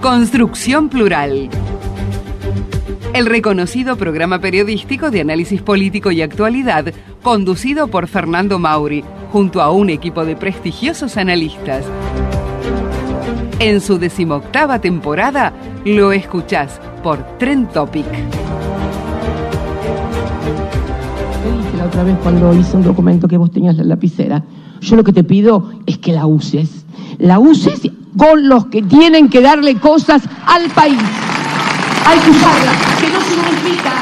Construcción Plural. El reconocido programa periodístico de análisis político y actualidad, conducido por Fernando Mauri, junto a un equipo de prestigiosos analistas. En su decimoctava temporada, lo escuchás por Trend Topic. la otra vez cuando hice un documento que vos tenías la lapicera. Yo lo que te pido es que la uses. La uses con los que tienen que darle cosas al país. Hay que usarla, que no significa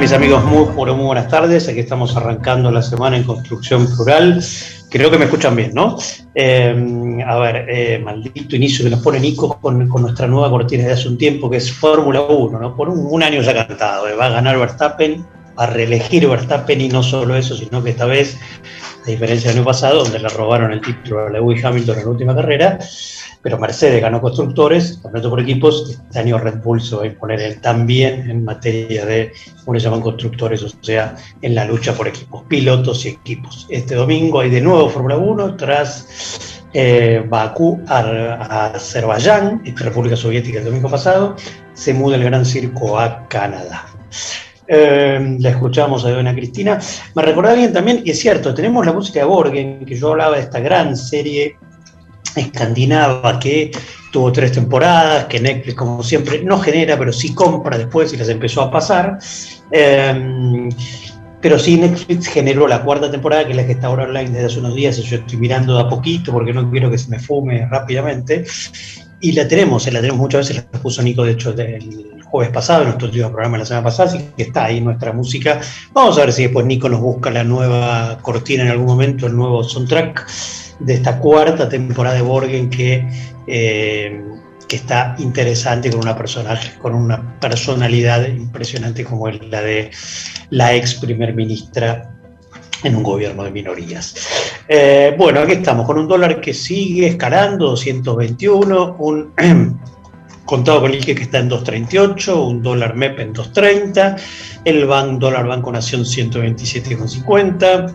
mis amigos? Muy, muy, buenas tardes. Aquí estamos arrancando la semana en construcción plural. Creo que me escuchan bien, ¿no? Eh, a ver, eh, maldito inicio que nos pone Nico con, con, nuestra nueva cortina de hace un tiempo, que es Fórmula 1, ¿no? Por un, un año ya cantado. Eh, va a ganar Verstappen, va a reelegir Verstappen y no solo eso, sino que esta vez, a diferencia del año pasado, donde le robaron el título a Lewis Hamilton en la última carrera, pero Mercedes ganó constructores, campeonato por equipos, este año Red Bull se va a imponer también en materia de, como le llaman constructores, o sea, en la lucha por equipos, pilotos y equipos. Este domingo hay de nuevo Fórmula 1 tras eh, Bakú a, Azerbaiyán, República Soviética el domingo pasado, se muda el Gran Circo a Canadá. Eh, la escuchamos a Dona Cristina. Me recordaba bien también, y es cierto, tenemos la música de Borgen, que yo hablaba de esta gran serie escandinava que tuvo tres temporadas, que Netflix, como siempre, no genera, pero sí compra después y las empezó a pasar. Eh, pero sí, Netflix generó la cuarta temporada, que es la que está ahora online desde hace unos días, y yo estoy mirando de a poquito porque no quiero que se me fume rápidamente. Y la tenemos, la tenemos muchas veces, la puso Nico, de hecho, el jueves pasado, en nuestro último programa la semana pasada, así que está ahí nuestra música. Vamos a ver si después Nico nos busca la nueva cortina en algún momento, el nuevo soundtrack de esta cuarta temporada de Borgen que, eh, que está interesante con una personalidad impresionante como es la de la ex primer ministra en un gobierno de minorías. Eh, bueno, aquí estamos con un dólar que sigue escalando, 221, un contado con el que está en 2.38, un dólar MEP en 2.30, el ban, dólar Banco Nación 127,50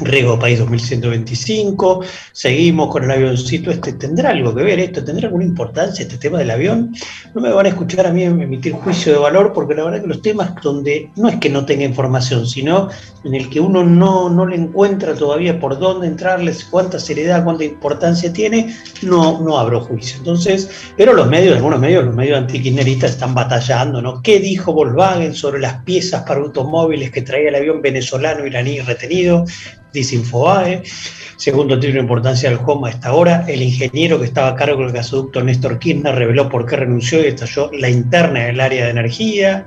Riego País 2125, seguimos con el avioncito este, ¿tendrá algo que ver esto? ¿Tendrá alguna importancia este tema del avión? No me van a escuchar a mí emitir juicio de valor porque la verdad que los temas donde no es que no tenga información, sino en el que uno no, no le encuentra todavía por dónde entrarles, cuánta seriedad, cuánta importancia tiene, no, no abro juicio. Entonces, pero los medios, algunos medios, los medios antiquineristas están batallando, ¿no? ¿Qué dijo Volkswagen sobre las piezas para automóviles que traía el avión venezolano iraní retenido? Dice Infobae. Segundo, tiene una importancia del home a esta hora. El ingeniero que estaba a cargo del gasoducto Néstor Kirchner reveló por qué renunció y estalló la interna del área de energía.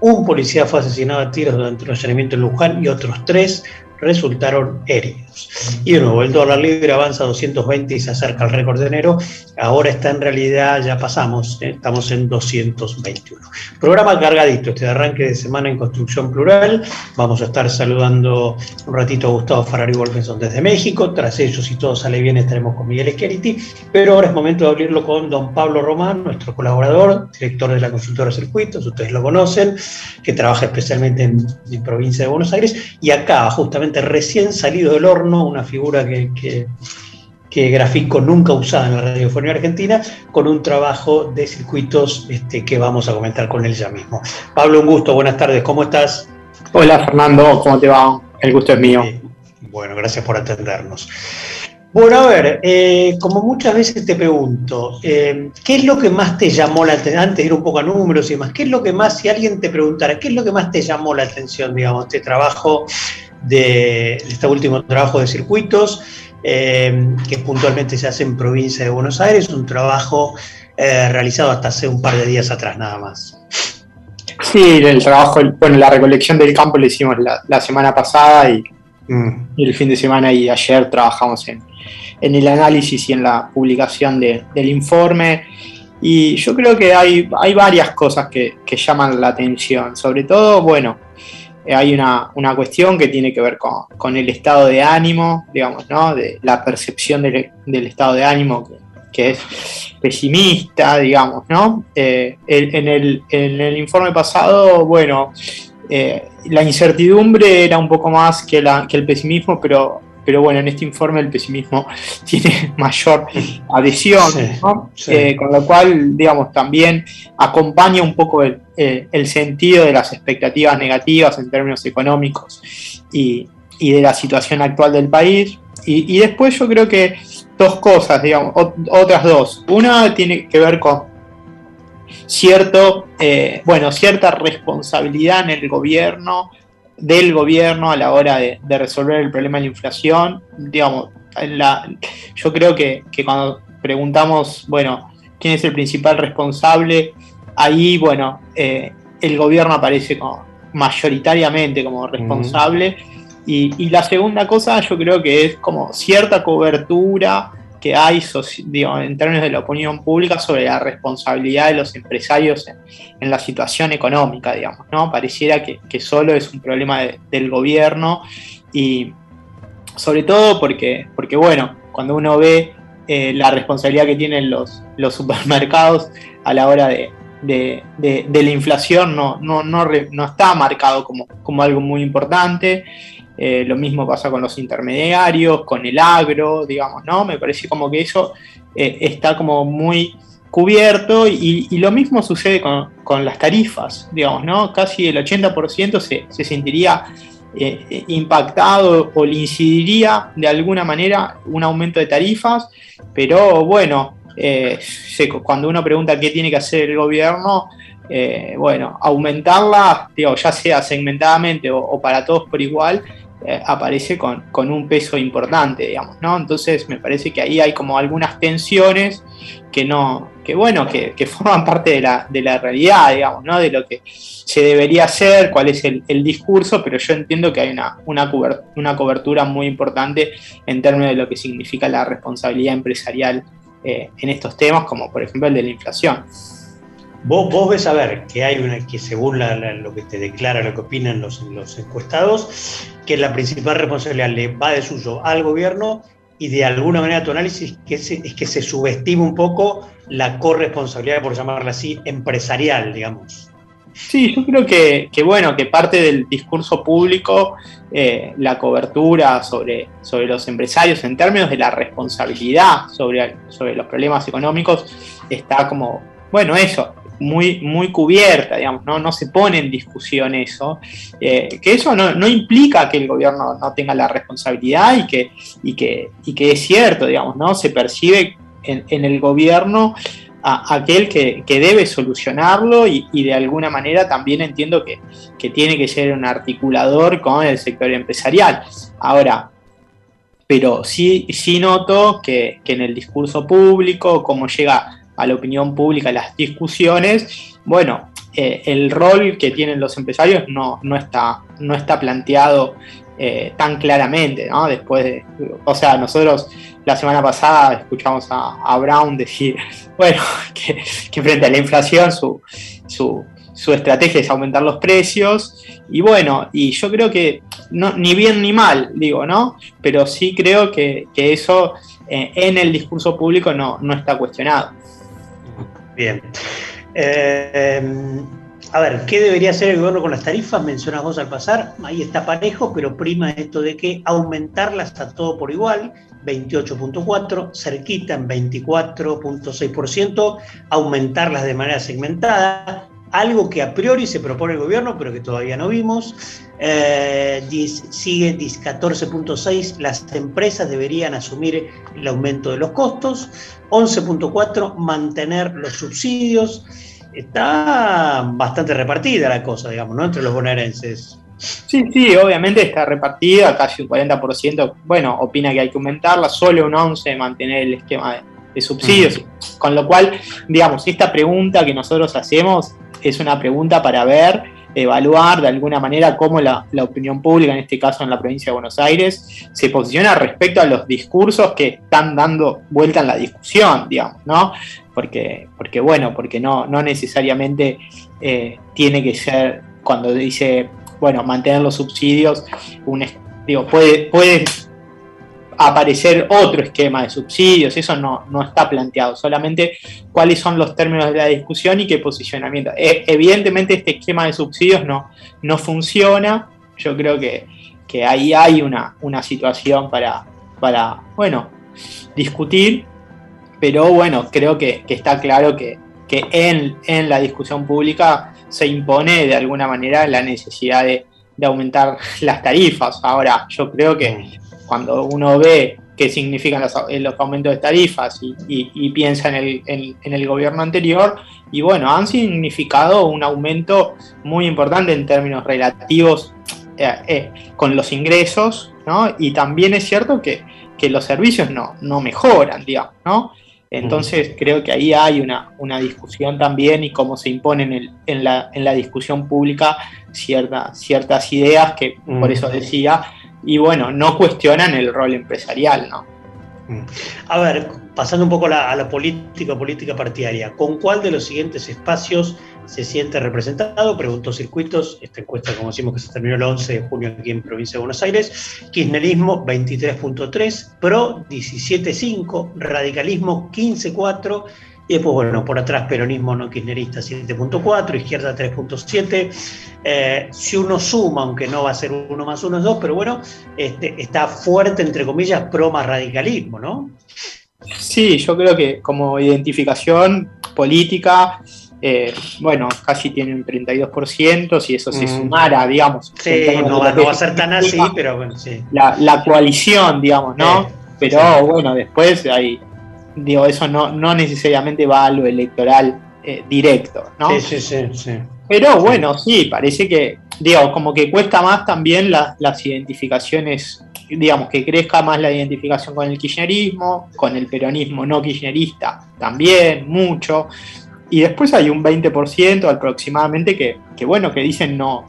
Un policía fue asesinado a tiros durante un allanamiento en Luján y otros tres resultaron heridos. Y de nuevo, el dólar libre avanza a 220 y se acerca al récord de enero. Ahora está en realidad, ya pasamos, ¿eh? estamos en 221. Programa cargadito, este arranque de semana en construcción plural. Vamos a estar saludando un ratito a Gustavo Ferrari Wolfenson desde México. Tras ellos, si todo sale bien, estaremos con Miguel Esqueriti. Pero ahora es momento de abrirlo con don Pablo Román, nuestro colaborador, director de la consultora Circuitos, ustedes lo conocen, que trabaja especialmente en, en provincia de Buenos Aires. Y acá, justamente recién salido del horno, una figura que, que, que, grafico nunca usada en la radiofonía argentina, con un trabajo de circuitos este, que vamos a comentar con él ya mismo. Pablo, un gusto, buenas tardes, ¿cómo estás? Hola Fernando, ¿cómo te va? El gusto es mío. Eh, bueno, gracias por atendernos. Bueno, a ver, eh, como muchas veces te pregunto, eh, ¿qué es lo que más te llamó la atención? Antes de ir un poco a números y demás, ¿qué es lo que más, si alguien te preguntara, qué es lo que más te llamó la atención, digamos, este trabajo de este último trabajo de circuitos, eh, que puntualmente se hace en provincia de Buenos Aires, un trabajo eh, realizado hasta hace un par de días atrás nada más. Sí, el trabajo, bueno, la recolección del campo lo hicimos la, semana pasada mm. y, el fin de semana y ayer trabajamos en, en el análisis y en la publicación del informe. Y yo creo que hay, hay varias cosas que, que llaman la atención. Sobre todo, bueno, hay una, una, cuestión que tiene que ver con, con, el estado de ánimo, digamos, ¿no? De la percepción del, del estado de ánimo que, que, es pesimista, digamos, ¿no? Eh, en, el, en, el, informe pasado, bueno, eh, la incertidumbre era un poco más que, la, que el pesimismo, pero pero bueno, en este informe el pesimismo tiene mayor adhesión, eh, con lo cual, digamos, también acompaña un poco el, eh, sentido de las expectativas negativas en términos económicos y, de la situación actual del país. Y, después yo creo que dos cosas, digamos, otras dos. Una tiene que ver con cierto, eh, bueno, cierta responsabilidad en el gobierno del gobierno a la hora de, resolver el problema de la inflación. Digamos, yo creo que, cuando preguntamos, bueno, quién es el principal responsable, ahí, bueno, eh, el gobierno aparece como, mayoritariamente como responsable. y, la segunda cosa yo creo que es como cierta cobertura que hay en términos de la opinión pública sobre la responsabilidad de los empresarios en, la situación económica, digamos, ¿no? Pareciera que, solo es un problema del gobierno y sobre todo porque, porque bueno, cuando uno ve eh, la responsabilidad que tienen los, los supermercados a la hora de, la inflación no, no, no, no, está marcado como, como algo muy importante. Eh, lo mismo pasa con los intermediarios, con el agro, digamos, ¿no? Me parece como que eso eh, está como muy cubierto y, lo mismo sucede con, las tarifas, digamos, ¿no? Casi el 80% se, se sentiría eh, impactado o le incidiría de alguna manera un aumento de tarifas, pero bueno, cuando uno pregunta qué tiene que hacer el gobierno, bueno, aumentarla, digo, ya sea segmentadamente o, para todos por igual, eh, aparece con, un peso importante, digamos, ¿no? Entonces me parece que ahí hay como algunas tensiones que no, que bueno, que, forman parte de la, de la, realidad, digamos, ¿no? De lo que se debería hacer, cuál es el, discurso, pero yo entiendo que hay una, una, una, cobertura muy importante en términos de lo que significa la responsabilidad empresarial eh, en estos temas, como por ejemplo el de la inflación. Vos, ves a ver que hay una que según lo que te declara, lo que opinan los, los encuestados, que la principal responsabilidad le va de suyo al gobierno y de alguna manera tu análisis que es, que se subestima un poco la corresponsabilidad, por llamarla así, empresarial, digamos. Sí, yo creo que, bueno, que parte del discurso público, eh, la cobertura sobre, sobre los empresarios en términos de la responsabilidad sobre, sobre los problemas económicos está como, bueno, eso, muy, muy cubierta, digamos, ¿no? no se pone en discusión eso, eh, que eso no, implica que el gobierno no tenga la responsabilidad y que, y que, y que es cierto, digamos, ¿no? Se percibe en, el gobierno a, aquel que, debe solucionarlo y, de alguna manera también entiendo que, tiene que ser un articulador con el sector empresarial. Ahora, pero sí, sí noto que, que en el discurso público, como llega a la opinión pública las discusiones, bueno, eh, el rol que tienen los empresarios no, no, está, no está planteado eh, tan claramente, ¿no? Después de, o sea, nosotros la semana pasada escuchamos a, Brown decir, bueno, que, frente a la inflación su, su, estrategia es aumentar los precios, y bueno, y yo creo que no, ni bien ni mal, digo, ¿no? Pero sí creo que, eso eh, en el discurso público no, no está cuestionado. Bien. Eh, a ver, ¿qué debería hacer el gobierno con las tarifas? Mencionas vos al pasar, ahí está parejo, pero prima esto de que aumentarlas a todo por igual, 28.4, cerquita en 24.6%, aumentarlas de manera segmentada, algo que a priori se propone el gobierno, pero que todavía no vimos. Eh, sigue 14.6, las empresas deberían asumir el aumento de los costos. 11.4, mantener los subsidios. Está bastante repartida la cosa, digamos, ¿no? Entre los bonaerenses. Sí, sí, obviamente está repartida, casi un 40%, bueno, opina que hay que aumentarla, solo un 11% mantener el esquema de, subsidios, con lo cual, digamos, esta pregunta que nosotros hacemos es una pregunta para ver, evaluar de alguna manera cómo la, opinión pública, en este caso en la provincia de Buenos Aires, se posiciona respecto a los discursos que están dando vuelta en la discusión, digamos, ¿no? Porque, porque bueno, porque no, no necesariamente eh, tiene que ser cuando dice bueno, mantener los subsidios, un, digo, puede, puede aparecer otro esquema de subsidios, eso no, no, está planteado, solamente cuáles son los términos de la discusión y qué posicionamiento. E, evidentemente este esquema de subsidios no, no funciona, yo creo que, ahí hay una, una situación para, para, bueno, discutir, pero bueno, creo que, está claro que, que en, en la discusión pública se impone de alguna manera la necesidad de, aumentar las tarifas. Ahora, yo creo que cuando uno ve qué significan los, aumentos de tarifas y, piensa en el, en, el, gobierno anterior, y bueno, han significado un aumento muy importante en términos relativos eh, eh, con los ingresos, ¿no? Y también es cierto que, que los servicios no, no mejoran, digamos, ¿no? Entonces creo que ahí hay una, una discusión también y cómo se imponen en, la, en la discusión pública ciertas ideas que por eso decía, y bueno, no cuestionan el rol empresarial, ¿no? A ver, pasando un poco a la política, política partidaria, ¿con cuál de los siguientes espacios se siente representado? Preguntó Circuitos, esta encuesta, como decimos, que se terminó el 11 de junio aquí en Provincia de Buenos Aires. Kirchnerismo 23.3, PRO 17.5, Radicalismo 15.4 y después, bueno, por atrás peronismo no kirchnerista 7.4, izquierda 3.7. Eh, si uno suma, aunque no va a ser uno más uno es dos, pero bueno, este, está fuerte, entre comillas, pro más radicalismo, ¿no? Sí, yo creo que como identificación política, eh, bueno, casi tiene un 32%, si eso se mm. sumara, digamos. Sí, no va, a ser tan así, pero bueno, sí. La, coalición, digamos, ¿no? pero bueno, después hay, digo, eso no, no necesariamente va a lo electoral eh, directo, ¿no? Sí, sí, sí, Pero bueno, sí, parece que, digo, como que cuesta más también las identificaciones digamos, que crezca más la identificación con el kirchnerismo, con el peronismo no kirchnerista también, mucho. Y después hay un 20% aproximadamente que, bueno, que dicen no,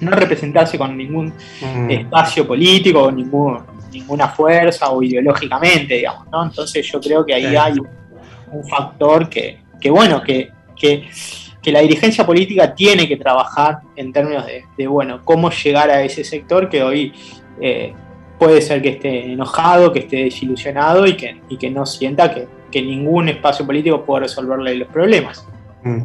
no representarse con ningún mm. espacio político, ningún, ninguna fuerza o ideológicamente, digamos, ¿no? Entonces yo creo que ahí hay un, factor que, bueno, que, que, la dirigencia política tiene que trabajar en términos de, bueno, cómo llegar a ese sector que hoy eh, puede ser que esté enojado, que esté desilusionado y que, y que no sienta que, ningún espacio político pueda resolverle los problemas. Mm.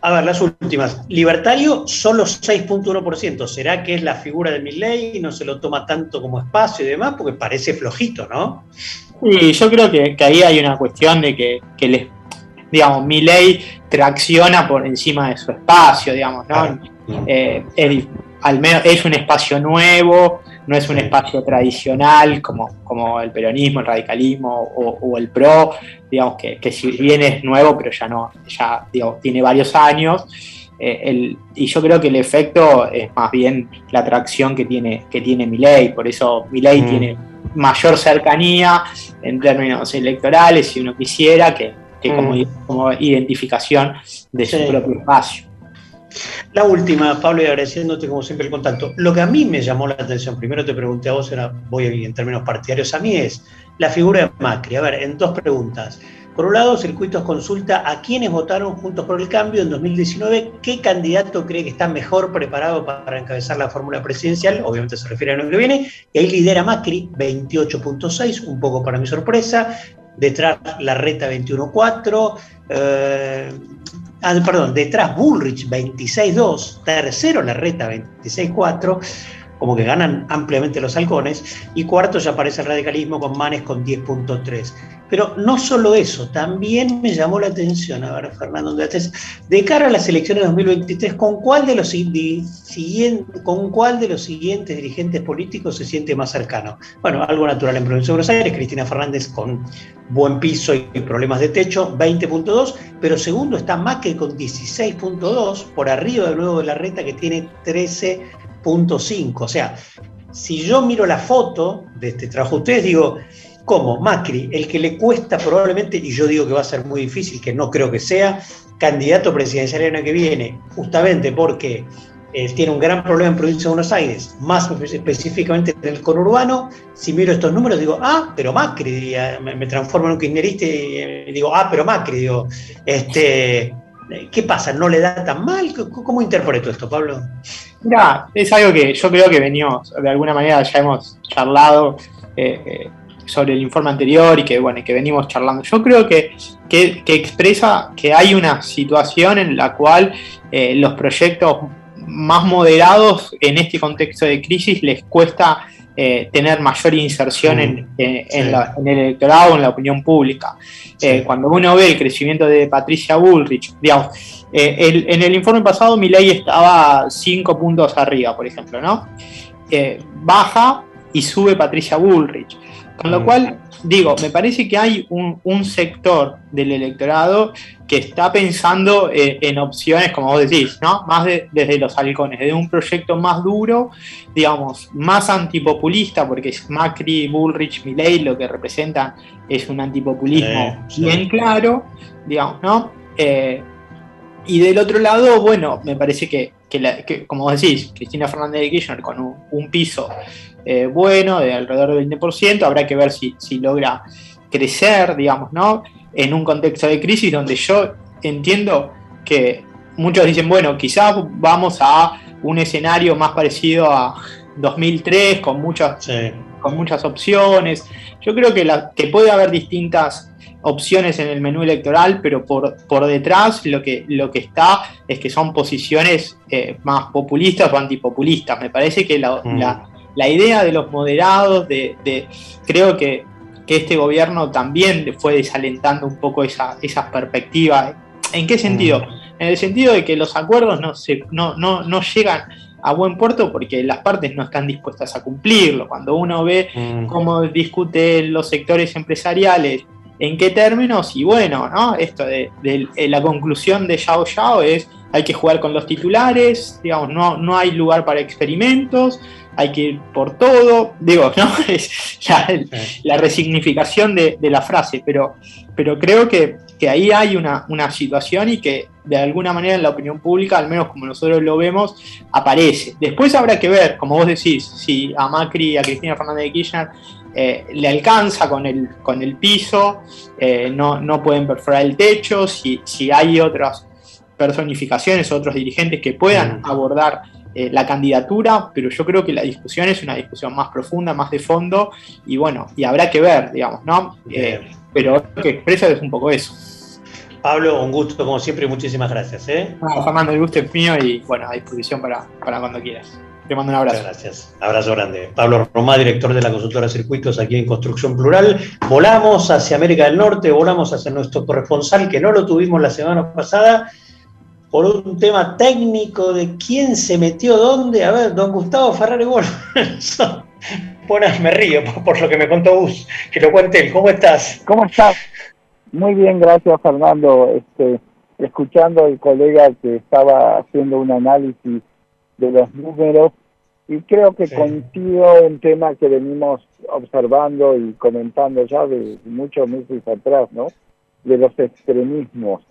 A ver, las últimas. Libertario, solo 6.1%. ¿Será que es la figura de ley y no se lo toma tanto como espacio y demás? Porque parece flojito, ¿no? Sí, yo creo que, ahí hay una cuestión de que, que digamos, ley tracciona por encima de su espacio, digamos, ¿no? Eh, al menos es un espacio nuevo, no es un espacio tradicional como, como el peronismo, el radicalismo o, el PRO, digamos que, si bien es nuevo, pero ya no, ya tiene varios años. Eh, y yo creo que el efecto es más bien la atracción que tiene, que tiene Milei, por eso Milei mm. tiene mayor cercanía en términos electorales, si uno quisiera, que, como, mm. como, identificación de su propio espacio. La última, Pablo, y agradeciéndote como siempre el contacto. Lo que a mí me llamó la atención, primero te pregunté a vos, ahora voy en términos partidarios, a mí es la figura de Macri. A ver, en dos preguntas. Por un lado, Circuitos consulta a quienes votaron Juntos por el Cambio en 2019, qué candidato cree que está mejor preparado para encabezar la fórmula presidencial, obviamente se refiere al año que viene, y ahí lidera Macri, 28.6, un poco para mi sorpresa, detrás la reta 21.4, eh, ah, perdón, detrás Bullrich 26-2, tercero la reta 26-4, como que ganan ampliamente los halcones, y cuarto ya aparece el radicalismo con Manes con 10.3. Pero no solo eso, también me llamó la atención, a ver, Fernando, de cara a las elecciones de 2023, ¿con cuál de los, con cuál de los siguientes dirigentes políticos se siente más cercano? Bueno, algo natural en Provincia de Buenos Aires, Cristina Fernández con buen piso y problemas de techo, 20.2, pero segundo está Macri con 16.2, por arriba de nuevo de la reta que tiene 13 3.5. O sea, si yo miro la foto de este trabajo ustedes, digo, ¿cómo? Macri, el que le cuesta probablemente, y yo digo que va a ser muy difícil, que no creo que sea, candidato presidencial el año que viene, justamente porque eh, tiene un gran problema en provincia de Buenos Aires, más específicamente en el conurbano. Si miro estos números, digo, ah, pero Macri, me, transformo en un kirchnerista y digo, ah, pero Macri, digo, este, ¿qué pasa? ¿No le da tan mal? ¿Cómo interpreto esto, Pablo? Mira, es algo que yo creo que venimos, de alguna manera ya hemos charlado eh, eh, sobre el informe anterior y que, bueno, que venimos charlando. Yo creo que, que, expresa que hay una situación en la cual los proyectos más moderados en este contexto de crisis les cuesta eh, tener mayor inserción en, mm, el electorado, en la opinión pública. Eh, cuando uno ve el crecimiento de Patricia Bullrich, digamos, eh, en el informe pasado mi ley estaba cinco puntos arriba, por ejemplo, ¿no? baja y sube Patricia Bullrich. Con lo cual, digo, me parece que hay un, sector del electorado que está pensando eh, en opciones, como vos decís, ¿no? Más desde los halcones, de un proyecto más duro, digamos, más antipopulista, porque es Macri, Bullrich, Milley lo que representan es un antipopulismo bien claro, digamos, ¿no? Eh, y del otro lado, bueno, me parece que, como vos decís, Cristina Fernández de Kirchner con un piso eh, bueno, de alrededor del 20%, habrá que ver si, logra crecer, digamos, ¿no? En un contexto de crisis donde yo entiendo que muchos dicen, bueno, quizás vamos a un escenario más parecido a 2003, con muchas, con muchas opciones. Yo creo que, la, que puede haber distintas opciones en el menú electoral, pero por, por detrás lo que, lo que está es que son posiciones eh, más populistas o antipopulistas. Me parece que la, mm la idea de los moderados, de, creo que, este gobierno también fue desalentando un poco esa, esa perspectiva. ¿En qué sentido? Mm. En el sentido de que los acuerdos no, se, no, no, llegan a buen puerto porque las partes no están dispuestas a cumplirlo. Cuando uno ve mm. cómo discuten los sectores empresariales, en qué términos, y bueno, ¿no? Esto de, la conclusión de Yao Yao es hay que jugar con los titulares, digamos, no, no hay lugar para experimentos, hay que ir por todo, digo, ¿no? Es la, resignificación de, la frase, pero, pero creo que, ahí hay una, situación y que de alguna manera en la opinión pública, al menos como nosotros lo vemos, aparece. Después habrá que ver, como vos decís, si a Macri y a Cristina Fernández de Kirchner eh, le alcanza con el, con el piso, eh, no, no, pueden perforar el techo, si, si hay otras personificaciones, otros dirigentes que puedan mm. abordar eh, la candidatura, pero yo creo que la discusión es una discusión más profunda, más de fondo, y bueno, y habrá que ver, digamos, ¿no? Pero lo que expresa es un poco eso. Pablo, un gusto como siempre y muchísimas gracias. ¿eh? Fernando, el gusto es mío y bueno, a disposición para, para cuando quieras. Te mando un abrazo. gracias. Abrazo grande. Pablo Romá, director de la consultora Circuitos aquí en Construcción Plural. Volamos hacia América del Norte, volamos hacia nuestro corresponsal que no lo tuvimos la semana pasada por un tema técnico de quién se metió dónde. A ver, don Gustavo Ferrari bueno, me río por, lo que me contó Gus, que lo cuente él. ¿Cómo estás? ¿Cómo estás? Muy bien, gracias Fernando. Este, escuchando al colega que estaba haciendo un análisis de los números y creo que contigo un tema que venimos observando y comentando ya de muchos meses atrás, ¿no? De los extremismos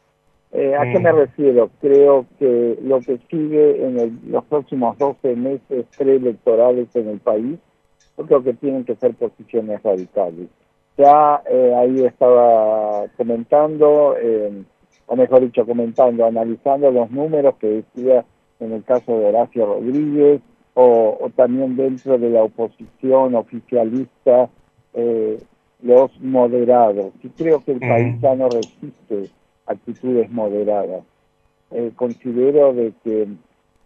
eh, ¿A qué me mm. refiero? Creo que lo que sigue en los próximos 12 meses preelectorales en el país, yo creo que tienen que ser posiciones radicales. Ya eh, ahí estaba comentando, eh, o mejor dicho, comentando, analizando los números que decía en el caso de Horacio Rodríguez, o, también dentro de la oposición oficialista, los moderados. Y creo que el país ya no resiste actitudes moderadas. Eh, considero de que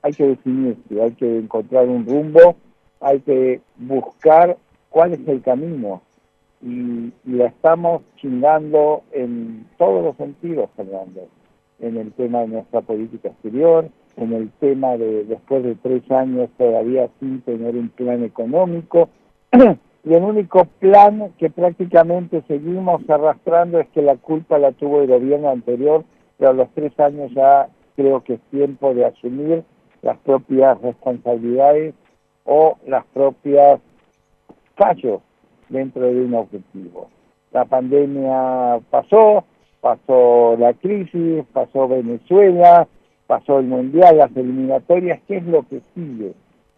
hay que definirse, hay que encontrar un rumbo, hay que buscar cuál es el camino. Y, la estamos chingando en todos los sentidos, Fernando. En el tema de nuestra política exterior, en el tema de después de tres años todavía sin tener un plan económico. y el único plan que prácticamente seguimos arrastrando es que la culpa la tuvo el gobierno anterior, pero a los tres años ya creo que es tiempo de asumir las propias responsabilidades o las propias fallos dentro de un objetivo. La pandemia pasó, pasó la crisis, pasó Venezuela, pasó el Mundial, las eliminatorias, ¿qué es lo que sigue?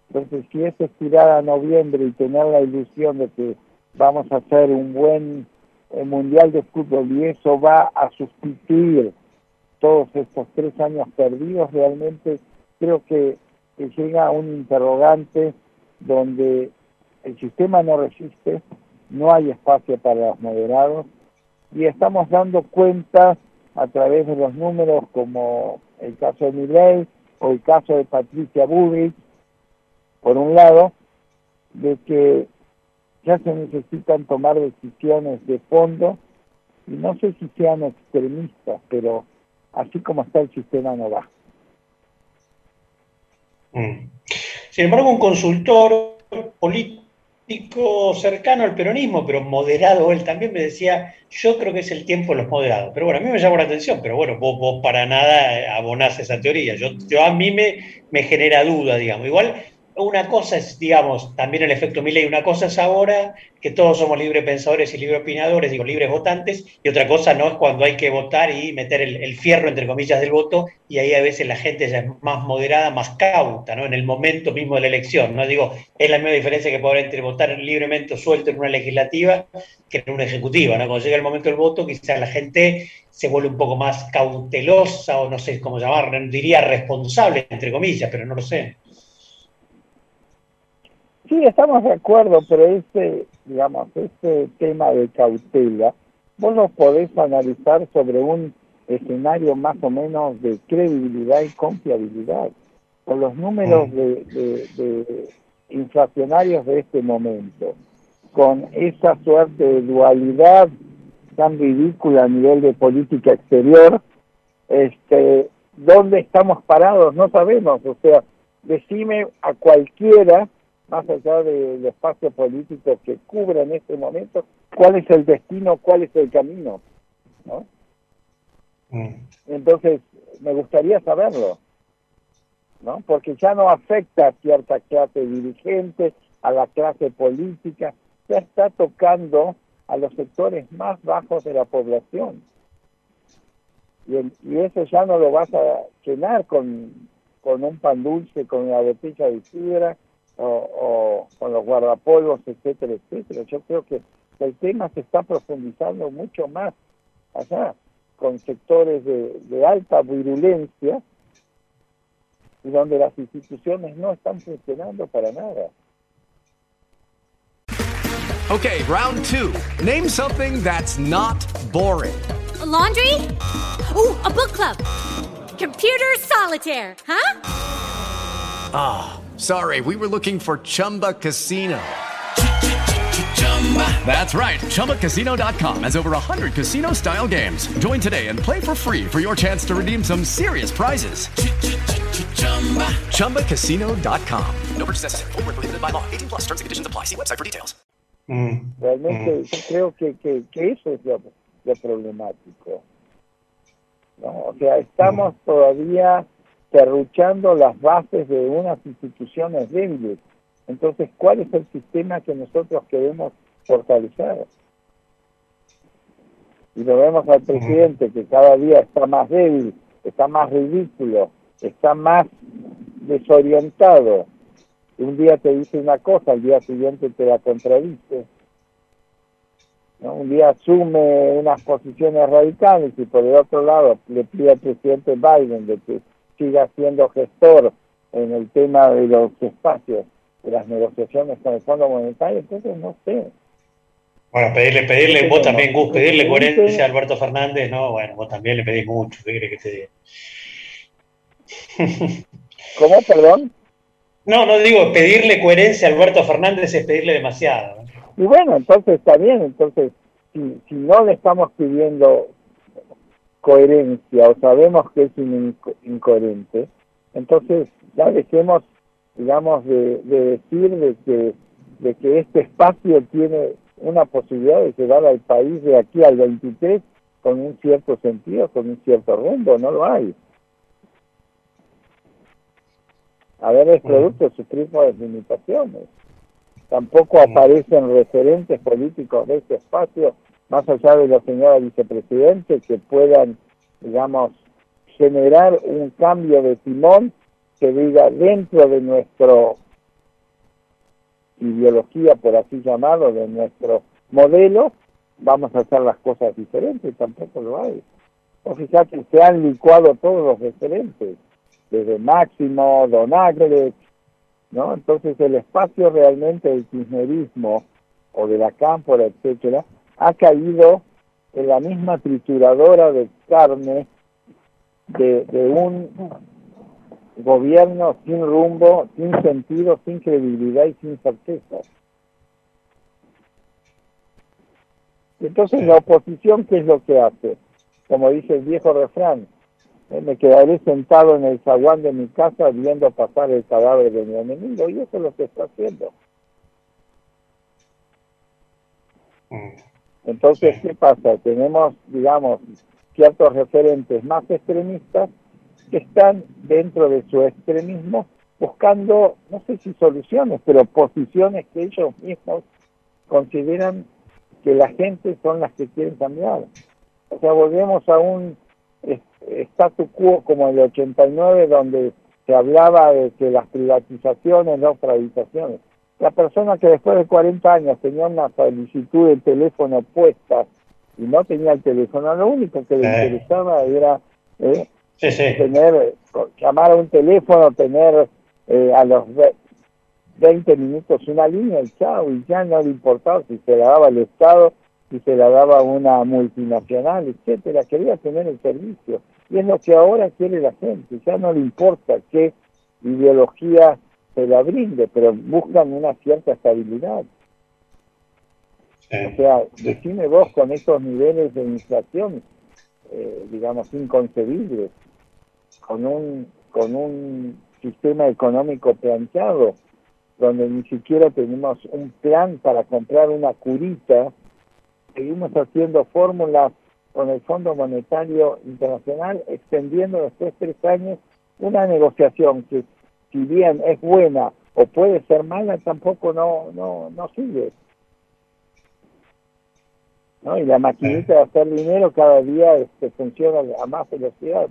Entonces, si es estirar a noviembre y tener la ilusión de que vamos a hacer un buen eh, Mundial de Fútbol y eso va a sustituir todos estos tres años perdidos, realmente creo que, llega un interrogante donde el sistema no resiste, no hay espacio para los moderados y estamos dando cuenta a través de los números como el caso de Miley o el caso de Patricia Bullrich, por un lado, de que ya se necesitan tomar decisiones de fondo y no sé si sean extremistas, pero así como está el sistema no va. Mm. Sin embargo, un consultor político cercano al peronismo, pero moderado él también me decía, yo creo que es el tiempo de los moderados. Pero bueno, a mí me llamó la atención, pero bueno, vos, vos para nada abonás esa teoría. Yo, yo a mí me, me genera duda, digamos. Igual una cosa es, digamos, también el efecto Milley, una cosa es ahora que todos somos libres pensadores y libres opinadores, digo, libres votantes, y otra cosa no es cuando hay que votar y meter el, fierro, entre comillas, del voto, y ahí a veces la gente ya es más moderada, más cauta, ¿no? En el momento mismo de la elección, ¿no? Digo, es la misma diferencia que puede haber entre votar libremente o suelto en una legislativa que en una ejecutiva, ¿no? Cuando llega el momento del voto, quizás la gente se vuelve un poco más cautelosa, o no sé cómo llamar, diría responsable, entre comillas, pero no lo sé. Sí, estamos de acuerdo, pero este, digamos, este tema de cautela, vos lo podés analizar sobre un escenario más o menos de credibilidad y confiabilidad. Con los números mm. de, inflacionarios de este momento, con esa suerte de dualidad tan ridícula a nivel de política exterior, este, ¿dónde estamos parados? No sabemos. O sea, decime a cualquiera más allá del espacio político que cubre en este momento, cuál es el destino, cuál es el camino. ¿no? Mm. Entonces, me gustaría saberlo, ¿no? porque ya no afecta a cierta clase dirigente, a la clase política, ya está tocando a los sectores más bajos de la población. Y, y eso ya no lo vas a llenar con, con un pan dulce, con una botella de sidra, o, con los guardapolvos, etcétera, etcétera. Yo creo que el tema se está profundizando mucho más allá, con sectores de, alta virulencia y donde las instituciones no están funcionando para nada. Okay, round two. Name something that's not boring. laundry? Ooh, a book club. Computer solitaire, huh? Ah. Sorry, we were looking for Chumba Casino. That's right. ChumbaCasino.com has over 100 casino style games. Join today and play for free for your chance to redeem some serious prizes. ChumbaCasino.com. No purchase necessary. Full prohibited by law. 18 plus terms and conditions apply. See website for details. Mm. Realmente mm. yo creo que, que, que, eso es lo, lo problemático. ¿no? O sea, estamos mm. todavía cerruchando las bases de unas instituciones débiles. Entonces, ¿cuál es el sistema que nosotros queremos fortalecer? Y lo vemos al presidente que cada día está más débil, está más ridículo, está más desorientado. Un día te dice una cosa, al día siguiente te la contradice. Un día asume unas posiciones radicales y por el otro lado le pide al presidente Biden de que siga siendo gestor en el tema de los espacios de las negociaciones con el Fondo Monetario, entonces no sé. Bueno, pedirle, pedirle, vos también, Gus, pedirle coherencia a Alberto Fernández, no, bueno, vos también le pedís mucho, ¿qué crees que te diga? ¿Cómo, perdón? No, no digo, pedirle coherencia a Alberto Fernández es pedirle demasiado. Y bueno, entonces está bien, entonces, si, si no le estamos pidiendo coherencia o sabemos que es incoherente, entonces ya dejemos, digamos, de, decir de que, de que este espacio tiene una posibilidad de llevar al país de aquí al 23 con un cierto sentido, con un cierto rumbo, no lo hay. A ver, es producto de sus mismas limitaciones. Tampoco aparecen referentes políticos de este espacio, más allá de los señores vicepresidentes, que puedan, digamos, generar un cambio de timón que diga dentro de nuestro ideología, por así llamarlo, de nuestro modelo, vamos a hacer las cosas diferentes, tampoco lo hay. O fíjate, se han licuado todos los referentes, desde Máximo, Donagre, ¿no? Entonces el espacio realmente del kirchnerismo o de la cámpora, etcétera, ha caído en la misma trituradora de carne de, un gobierno sin rumbo, sin sentido, sin credibilidad y sin certeza. Entonces la oposición, ¿qué es lo que hace? Como dice el viejo refrán, eh, me quedaré sentado en el zaguán de mi casa viendo pasar el cadáver de mi enemigo, y eso es lo que está haciendo. Mm. Entonces, ¿qué pasa? Tenemos, digamos, ciertos referentes más extremistas que están dentro de su extremismo buscando, no sé si soluciones, pero posiciones que ellos mismos consideran que la gente son las que quieren cambiar. O sea, volvemos a un statu quo como el 89 donde se hablaba de que las privatizaciones, no privatizaciones. La persona que después de 40 años tenía una solicitud de teléfono puesta y no tenía el teléfono, lo único que le interesaba era eh, tener, llamar a un teléfono, tener eh, a los 20 minutos una línea y chao, y ya no le importaba si se la daba el Estado, si se la daba una multinacional, etcétera, quería tener el servicio. Y es lo que ahora quiere la gente, ya no le importa qué ideología se la brinde, pero buscan una cierta estabilidad. O sea, decime vos con estos niveles de inflación, eh, digamos, inconcebibles, con un, con un sistema económico planteado, donde ni siquiera tenemos un plan para comprar una curita, seguimos haciendo fórmulas con el Fondo Monetario Internacional, extendiendo después de tres años una negociación que si bien es buena o puede ser mala, tampoco no, no, no sigue. ¿no? Y la maquinita de hacer dinero cada día este, funciona a más velocidad.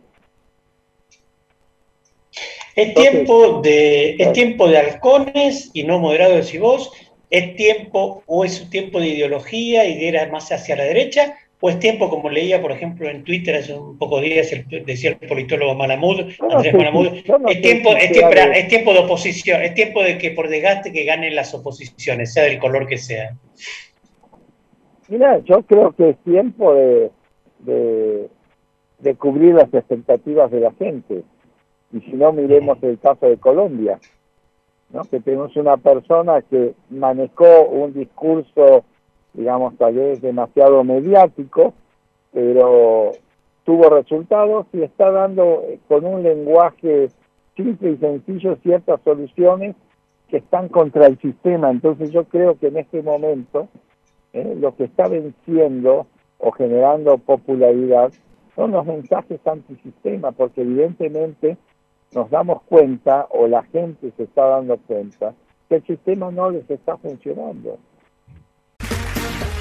Es tiempo de es tiempo de halcones y no moderados y vos. Es tiempo o es un tiempo de ideología y de ir más hacia la derecha o es tiempo, como leía, por ejemplo, en Twitter hace un poco de días, decía el politólogo Malamud, Andrés Malamud, es, tiempo, es, tiempo, es tiempo de oposición, es tiempo de que por desgaste que ganen las oposiciones, sea del color que sea. Mira, yo creo que es tiempo de, de cubrir las expectativas de la gente. Y si no, miremos el caso de Colombia, ¿no? que tenemos una persona que manejó un discurso, digamos, tal vez demasiado mediático, pero tuvo resultados y está dando eh, con un lenguaje simple y sencillo ciertas soluciones que están contra el sistema. Entonces yo creo que en este momento ¿eh? lo que está venciendo o generando popularidad son los mensajes antisistema, porque evidentemente nos damos cuenta o la gente se está dando cuenta que el sistema no les está funcionando.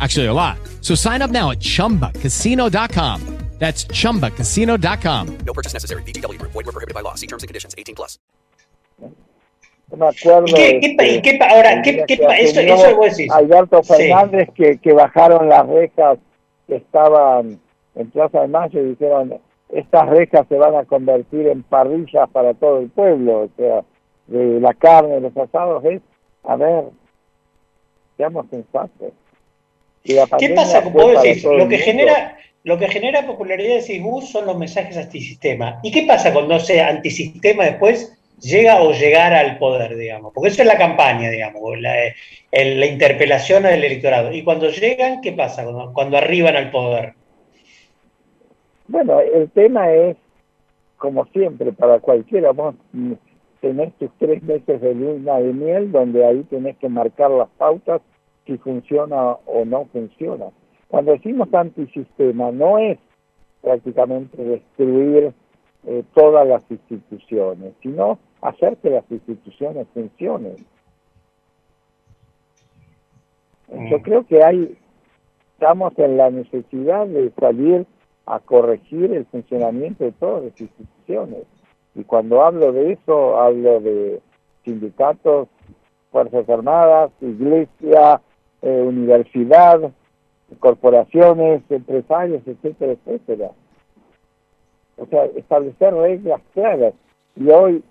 Actually, a lot. So sign up now at chumbacasino.com. That's chumbacasino.com. No purchase necessary. BGW. Void were prohibited by law. See terms and conditions 18 plus. Me acuerdo. ¿Y qué, qué, este, qué, ahora, ¿qué, qué, eso, eso vos decís? Alberto Sí. Fernández que, que bajaron las rejas que estaban en Plaza de Mayo dijeron, estas rejas se van a convertir en parrillas para todo el pueblo, o sea, de la carne, los asados, es, a ver, seamos sensatos. ¿Qué pasa, como vos decís, lo que genera... Lo que genera popularidad de bus son los mensajes antisistema. ¿Y qué pasa cuando ese antisistema después llega o llegar al poder, digamos? Porque eso es la campaña, digamos, la, la interpelación del electorado. Y cuando llegan, ¿qué pasa cuando, cuando arriban al poder? Bueno, el tema es, como siempre, para cualquiera, vos tenés tus tres meses de luna de miel, donde ahí tenés que marcar las pautas si funciona o no funciona. Cuando decimos antisistema, no es prácticamente destruir eh, todas las instituciones, sino hacer que las instituciones funcionen. Yo mm. creo que hay, estamos en la necesidad de salir a corregir el funcionamiento de todas las instituciones. Y cuando hablo de eso, hablo de sindicatos, Fuerzas Armadas, Iglesia, eh, universidad, corporaciones, empresarios, etcétera, etcétera. O sea, establecer reglas claras. Y hoy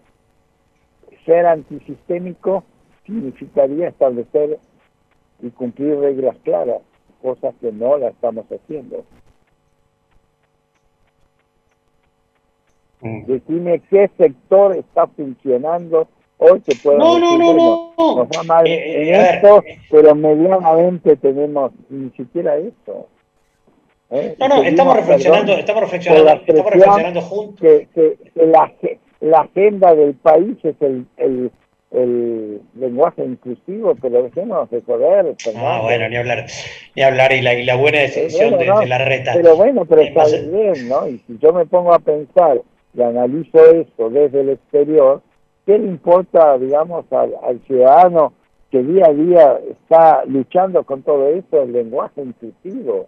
ser antisistémico significaría establecer y cumplir reglas claras, cosas que no la estamos haciendo. Mm. Decime qué sector está funcionando hoy se puede no, no, no, no, nos va mal eh, en eh, esto, pero medianamente tenemos ni siquiera eso. ¿eh? No, no, estamos reflexionando, estamos reflexionando, estamos reflexionando juntos. Que, que, la, la, agenda del país es el, el, el lenguaje inclusivo, pero dejemos de joder. Ah, bueno, ni hablar, ni hablar, y la, y la buena decisión de, la reta. Pero bueno, pero está bien, ¿no? Y si yo me pongo a pensar y analizo eso desde el exterior, ¿Qué le importa, digamos, al, ciudadano que día a día está luchando con todo eso, el lenguaje inclusivo?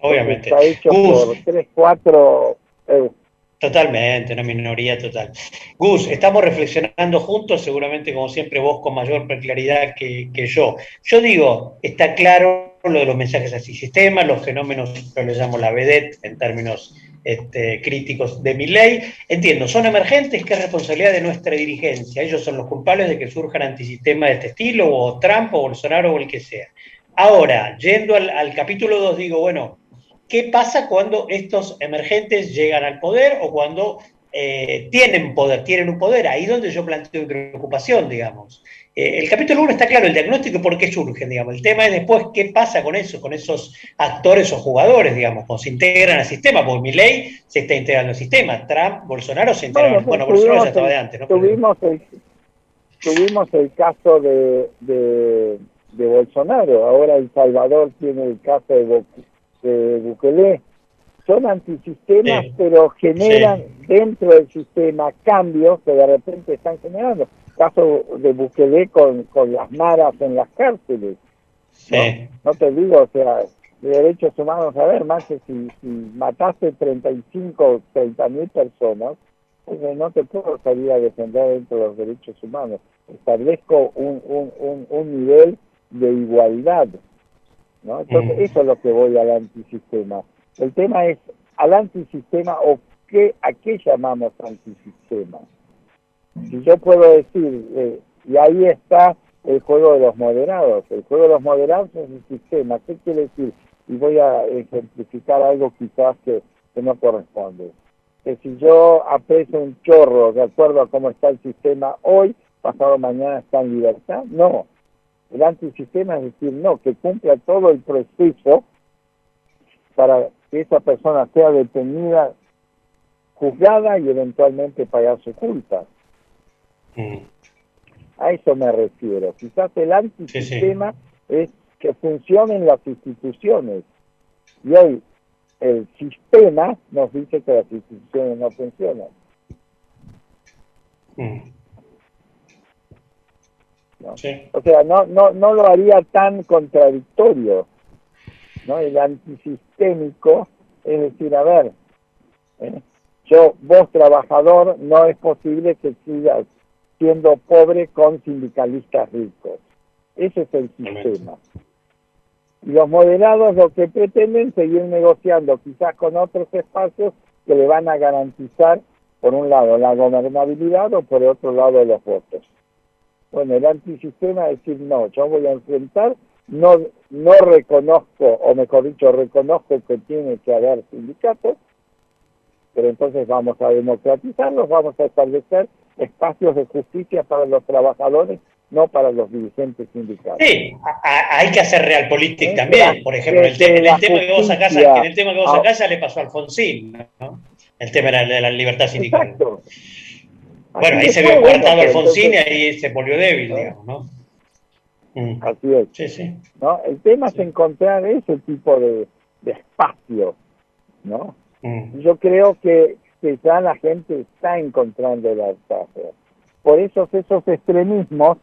Obviamente. Está hecho por tres, cuatro... Eh, Totalmente, una minoría total. Gus, estamos reflexionando juntos, seguramente como siempre vos con mayor claridad que, que yo. Yo digo, está claro lo de los mensajes así sistemas, los fenómenos, yo le llamo la vedette en términos este, críticos de mi ley. Entiendo, son emergentes, que es responsabilidad de nuestra dirigencia. Ellos son los culpables de que surjan antisistemas de este estilo, o Trump, o Bolsonaro, o el que sea. Ahora, yendo al, capítulo 2, digo, bueno, ¿qué pasa cuando estos emergentes llegan al poder o cuando eh, tienen poder, tienen un poder? Ahí donde yo planteo mi preocupación, digamos. Eh, el capítulo 1 está claro, el diagnóstico por qué surgen, digamos. El tema es después qué pasa con eso, con esos actores o jugadores, digamos, cuando se integran al sistema, porque mi ley se está integrando al sistema, Trump, Bolsonaro se integraron. Bueno, Bolsonaro ya estaba de antes, ¿no? Tuvimos el, tuvimos el caso de, de, Bolsonaro, ahora El Salvador tiene el caso de, de Bukele. Son antisistemas, pero generan dentro del sistema cambios que de repente están generando caso de Bukele con, con las maras en las cárceles. ¿no? te digo, o sea, de derechos humanos, a ver, más que si, si mataste 35 o 30 mil personas, pues, no te puedo salir a defender dentro de los derechos humanos. Establezco un, un, un, nivel de igualdad. ¿no? Entonces, eso es lo que voy al antisistema. El tema es al antisistema o qué, a qué llamamos antisistema. Si yo puedo decir, eh, y ahí está el juego de los moderados, el juego de los moderados es un sistema, ¿qué quiere decir? Y voy a ejemplificar algo quizás que, no corresponde. Que si yo aprecio un chorro de acuerdo a cómo está el sistema hoy, pasado mañana está en libertad, no. El antisistema es decir, no, que cumpla todo el proceso para que esa persona sea detenida, juzgada y eventualmente pagar su culpa. Mm. A eso me refiero. Quizás el antisistema es que funcionen las instituciones. Y hoy el sistema nos dice que las instituciones no funcionan. Mm. O sea, no, no, no lo haría tan contradictorio. ¿No? El antisistémico es decir, a ver, ¿eh? yo, vos trabajador, no es posible que sigas siendo pobre con sindicalistas ricos. Ese es el sistema. Y los moderados lo que pretenden seguir negociando quizás con otros espacios que le van a garantizar, por un lado, la gobernabilidad o por otro lado, los votos. Bueno, el antisistema es decir, no, yo voy a enfrentar, no, no reconozco, o mejor dicho, reconozco que tiene que haber sindicatos, pero entonces vamos a democratizarlos, vamos a establecer espacios de justicia para los trabajadores, no para los dirigentes sindicales. Sí, hay que hacer realpolitik también, por ejemplo, el, el, tema que vos sacás, en el tema que vos sacás ya le pasó a Alfonsín, ¿no? El tema de la, libertad sindical. Exacto. Bueno, ahí se vio coartado Alfonsín y ahí se volvió débil, digamos, ¿no? Mm. Así es. Sí, sí. ¿no? El tema es encontrar ese tipo de, de espacio, ¿no? Mm. Yo creo que, que, ya la gente está encontrando el espacio. Por eso esos extremismos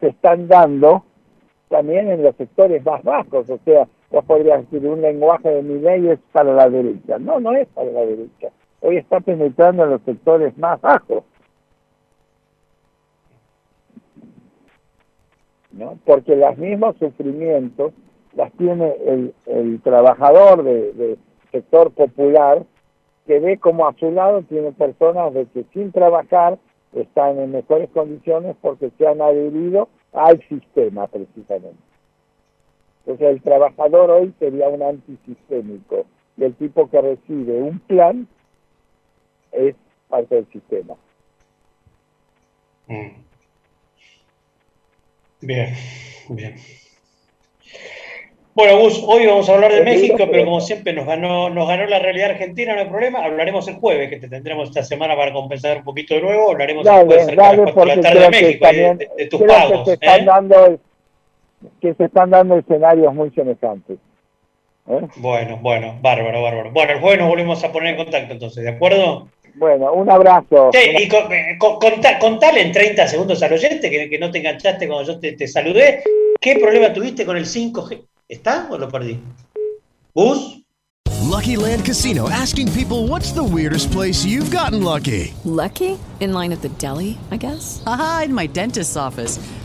se están dando también en los sectores más bajos. O sea, vos podrías decir un lenguaje de mi ley es para la derecha. No, no es para la derecha. Hoy está penetrando en los sectores más bajos. Porque los mismos sufrimientos las tiene el, trabajador de, sector popular que ve como a su lado tiene personas de que sin trabajar están en mejores condiciones porque se han adherido al sistema precisamente. Entonces el trabajador hoy sería un antisistémico y el tipo que recibe un plan es parte del sistema. Mm. Bien, bien. Bueno, Gus, hoy vamos a hablar de México, pero como siempre nos ganó, nos ganó la realidad argentina, no hay problema. Hablaremos el jueves, que te tendremos esta semana para compensar un poquito de nuevo. Hablaremos el jueves de la tarde de México, de, tus pagos. Que se, están ¿eh? dando, que se están dando escenarios muy semejantes. ¿eh? Bueno, bueno, bárbaro, bárbaro. Bueno, el jueves nos volvemos a poner en contacto entonces, ¿de acuerdo? Bueno, un abrazo. Sí, y eh, contale en 30 segundos al oyente que, que no te enganchaste cuando yo te, te, saludé. ¿Qué problema tuviste con el 5G? ¿Está o lo perdí? ¿Bus? Lucky Land Casino asking people what's the weirdest place you've gotten lucky. Lucky? In line at the deli, I guess? Aha, in my dentist's office.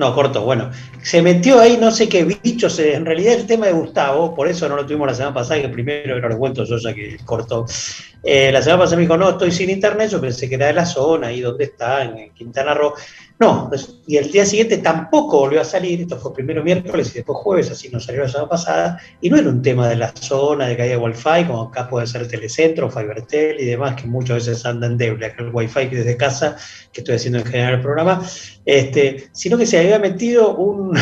No, corto, bueno. Se metió ahí no sé qué bichos. En realidad el tema de Gustavo, por eso no lo tuvimos la semana pasada, que primero no lo cuento yo ya que cortó. Eh, la semana pasada me dijo, no, estoy sin internet, yo pensé que era de la zona, ahí donde está, en Quintana Roo. No, pues, y el día siguiente tampoco volvió a salir, esto fue primero miércoles y después jueves, así nos salió la semana pasada, y no era un tema de la zona, de que haya wifi, como acá puede ser Telecentro, Fibertel y demás, que muchas veces andan débil, acá el wifi que desde casa, que estoy haciendo en general el programa, este, sino que se había metido un,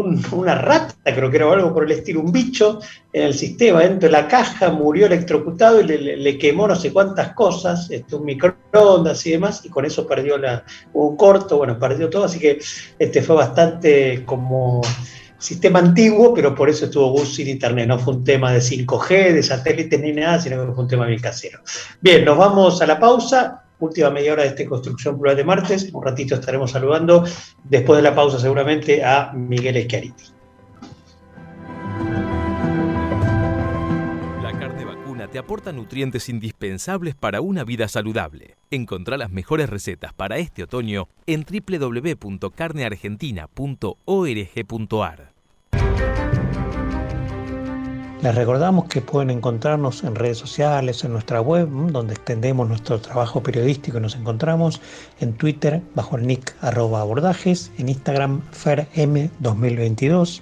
una rata, creo que era algo por el estilo, un bicho en el sistema, dentro de la caja, murió electrocutado y le, quemó no sé cuántas cosas, este, un microondas y demás, y con eso perdió la, un corto, bueno, perdió todo, así que este fue bastante como sistema antiguo, pero por eso estuvo bus sin internet, no fue un tema de 5G, de satélites ni nada, sino que fue un tema bien casero. Bien, nos vamos a la pausa última media hora de esta Construcción Plural de Martes. Un ratito estaremos saludando, después de la pausa seguramente, a Miguel Eschiariti. La carne vacuna te aporta nutrientes indispensables para una vida saludable. Encontrá las mejores recetas para este otoño en www.carneargentina.org.ar. Les recordamos que pueden encontrarnos en redes sociales, en nuestra web, donde extendemos nuestro trabajo periodístico y nos encontramos en Twitter bajo el nick arroba abordajes, en Instagram ferm2022,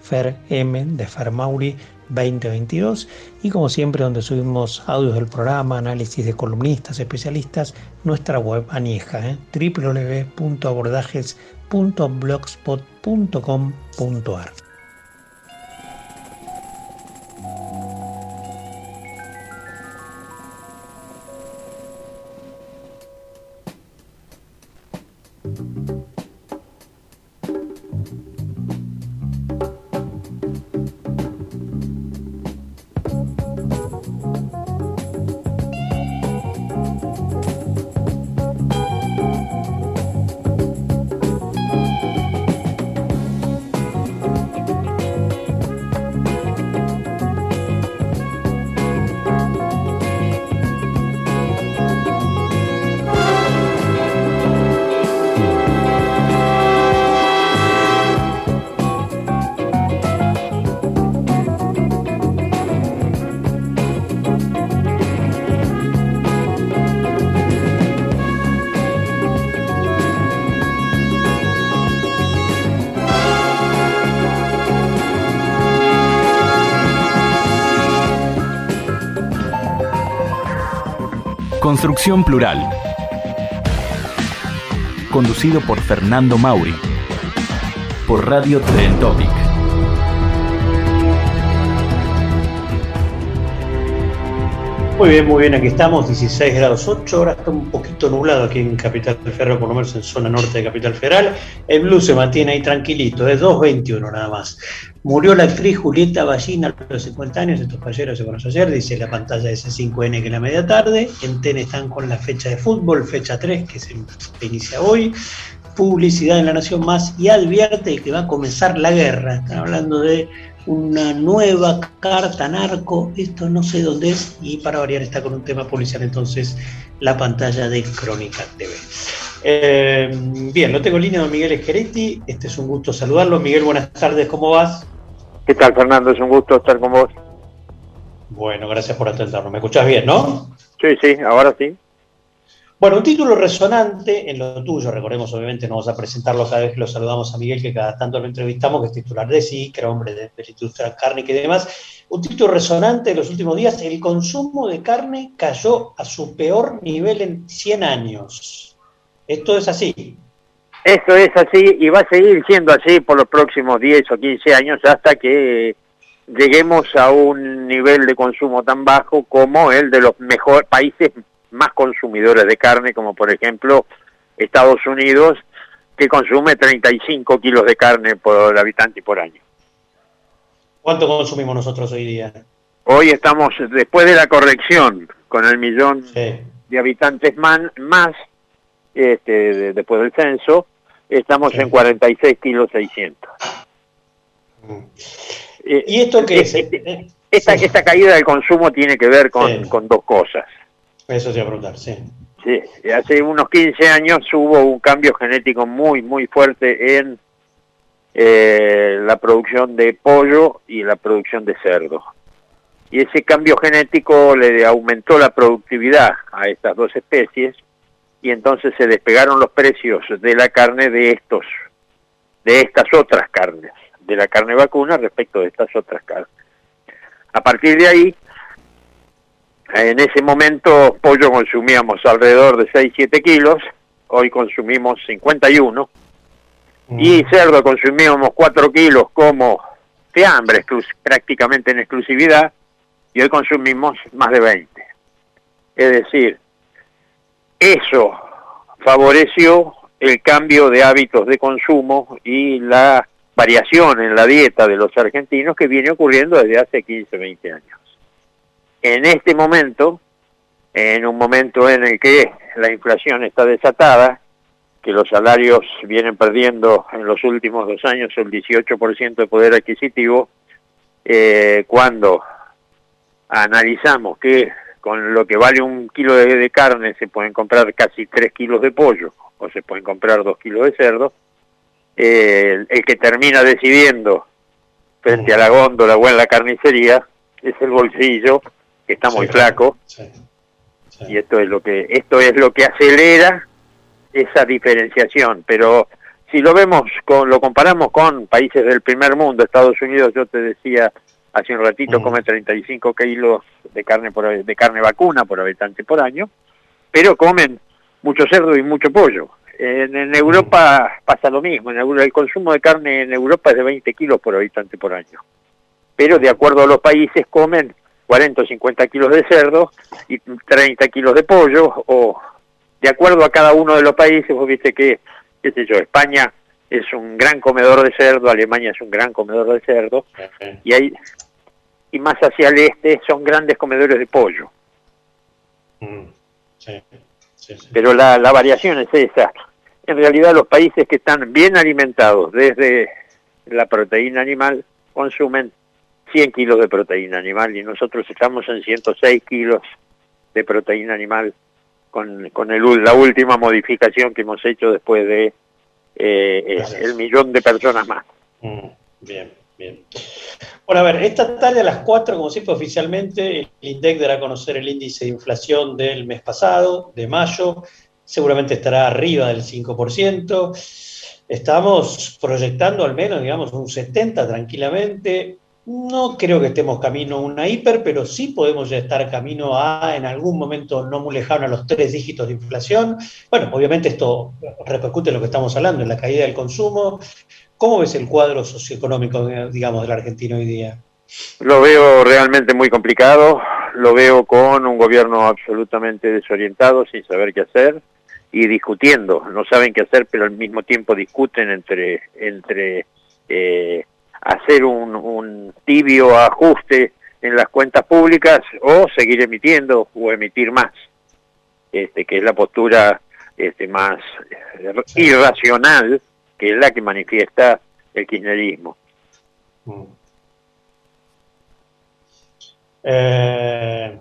ferm de Fermauri 2022 y como siempre donde subimos audios del programa, análisis de columnistas, especialistas, nuestra web anieja, ¿eh? www.abordajes.blogspot.com.ar. Construcción Plural. Conducido por Fernando Mauri. Por Radio Tren Topic. Muy bien, muy bien, aquí estamos, 16 grados 8, ahora está un poquito nublado aquí en Capital Federal, por lo menos en zona norte de Capital Federal. El blue se mantiene ahí tranquilito, es 2.21 nada más. Murió la actriz Julieta Ballina a los 50 años, estos caballeros se conocen ayer, dice la pantalla de C5N que es la media tarde. En TEN están con la fecha de fútbol, fecha 3, que se inicia hoy. Publicidad en la Nación Más y advierte que va a comenzar la guerra. Están hablando de una nueva carta narco, esto no sé dónde es, y para variar está con un tema policial entonces la pantalla de Crónica TV. Eh, bien, lo tengo en línea don Miguel Esqueretti, este es un gusto saludarlo. Miguel, buenas tardes, ¿cómo vas? ¿Qué tal, Fernando? Es un gusto estar con vos. Bueno, gracias por atendernos. ¿Me escuchás bien, no? Sí, sí, ahora sí. Bueno, un título resonante en lo tuyo, recordemos, obviamente, no vamos a presentarlo cada vez que lo saludamos a Miguel, que cada tanto lo entrevistamos, que es titular de sí, que era hombre de, de la industria y demás. Un título resonante en los últimos días, el consumo de carne cayó a su peor nivel en 100 años. Esto es así. Esto es así y va a seguir siendo así por los próximos 10 o 15 años hasta que lleguemos a un nivel de consumo tan bajo como el de los mejores países más consumidores de carne, como por ejemplo Estados Unidos, que consume 35 kilos de carne por habitante por año. ¿Cuánto consumimos nosotros hoy día? Hoy estamos, después de la corrección, con el millón de habitantes man, más, este, de, después del censo, estamos en 46 kilos 600. ¿Y esto qué es? Esta, esta caída del consumo tiene que ver con, con dos cosas. Eso se preguntar, sí. Sí, hace unos 15 años hubo un cambio genético muy, muy fuerte en eh, la producción de pollo y la producción de cerdo. Y ese cambio genético le aumentó la productividad a estas dos especies y entonces se despegaron los precios de la carne de estos, de estas otras carnes, de la carne vacuna respecto de estas otras carnes. A partir de ahí, en ese momento pollo consumíamos alrededor de 6-7 kilos, hoy consumimos 51, y cerdo consumíamos 4 kilos como fiambre prácticamente en exclusividad, y hoy consumimos más de 20. Es decir, eso favoreció el cambio de hábitos de consumo y la variación en la dieta de los argentinos que viene ocurriendo desde hace 15, 20 años en este momento, en un momento en el que la inflación está desatada, que los salarios vienen perdiendo en los últimos dos años el 18% de poder adquisitivo, eh, cuando analizamos que con lo que vale un kilo de, carne se pueden comprar casi tres kilos de pollo o se pueden comprar dos kilos de cerdo, eh, el que termina decidiendo frente a la góndola o en la carnicería es el bolsillo que está muy flaco. Y esto es lo que esto es lo que acelera esa diferenciación. Pero si lo vemos con lo comparamos con países del primer mundo Estados Unidos yo te decía hace un ratito come 35 kilos de carne por de carne vacuna por habitante por año pero comen mucho cerdo y mucho pollo. En, en Europa pasa lo mismo. En el consumo de carne en Europa es de 20 kilos por habitante por año. Pero de acuerdo a los países comen 40 o 50 kilos de cerdo y 30 kilos de pollo, o de acuerdo a cada uno de los países, vos viste que, qué sé yo, España es un gran comedor de cerdo, Alemania es un gran comedor de cerdo, y hay, y más hacia el este son grandes comedores de pollo. Mm, Pero la, la variación es esa. En realidad los países que están bien alimentados desde la proteína animal consumen 100 kilos de proteína animal y nosotros estamos en 106 kilos de proteína animal con, con el, la última modificación que hemos hecho después de eh, el millón de personas más. Mm, bien, bien. Bueno, a ver, esta tarde a las 4, como siempre oficialmente, el INDEC dará a conocer el índice de inflación del mes pasado, de mayo, seguramente estará arriba del 5%. Estamos proyectando al menos, digamos, un 70 tranquilamente No creo que estemos camino a una hiper, pero sí podemos ya estar camino a, en algún momento no muy lejano, a los tres dígitos de inflación. Bueno, obviamente esto repercute en lo que estamos hablando, en la caída del consumo. ¿Cómo ves el cuadro socioeconómico, digamos, del argentino hoy día? Lo veo realmente muy complicado, lo veo con un gobierno absolutamente desorientado, sin saber qué hacer y discutiendo. No saben qué hacer, pero al mismo tiempo discuten entre, entre eh, hacer un, un tibio ajuste en las cuentas públicas o seguir emitiendo o emitir más, este, que es la postura este, más irracional, que es la que manifiesta el kirchnerismo. Mm. Eh,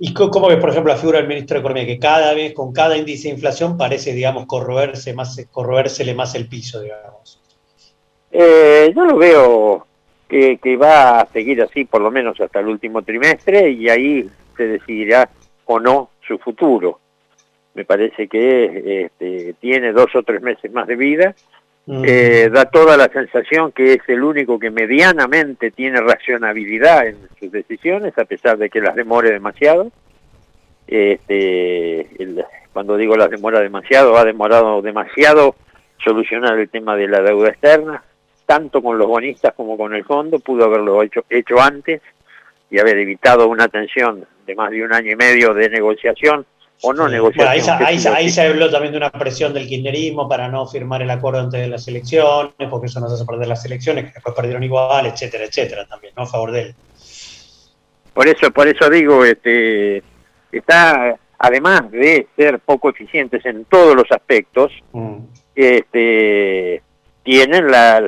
¿Y cómo ves, por ejemplo, la figura del ministro de Economía, que cada vez, con cada índice de inflación, parece, digamos, corroerse más, corroérsele más el piso, digamos? Eh, yo lo veo que, que, va a seguir así por lo menos hasta el último trimestre y ahí se decidirá o no su futuro. Me parece que este, tiene dos o tres meses más de vida. Mm. Eh, da toda la sensación que es el único que medianamente tiene racionabilidad en sus decisiones, a pesar de que las demore demasiado. Este, el, cuando digo las demora demasiado, ha demorado demasiado solucionar el tema de la deuda externa, tanto con los bonistas como con el fondo, pudo haberlo hecho, hecho antes y haber evitado una tensión de más de un año y medio de negociación o no negociación. ahí, ahí, se habló también de una presión del kirchnerismo para no firmar el acuerdo antes de las elecciones, porque eso nos hace perder las elecciones, que después perdieron igual, etcétera, etcétera, también, ¿no? A favor de él. Por eso, por eso digo, este, está, además de ser poco eficientes en todos los aspectos, mm. este, tienen la,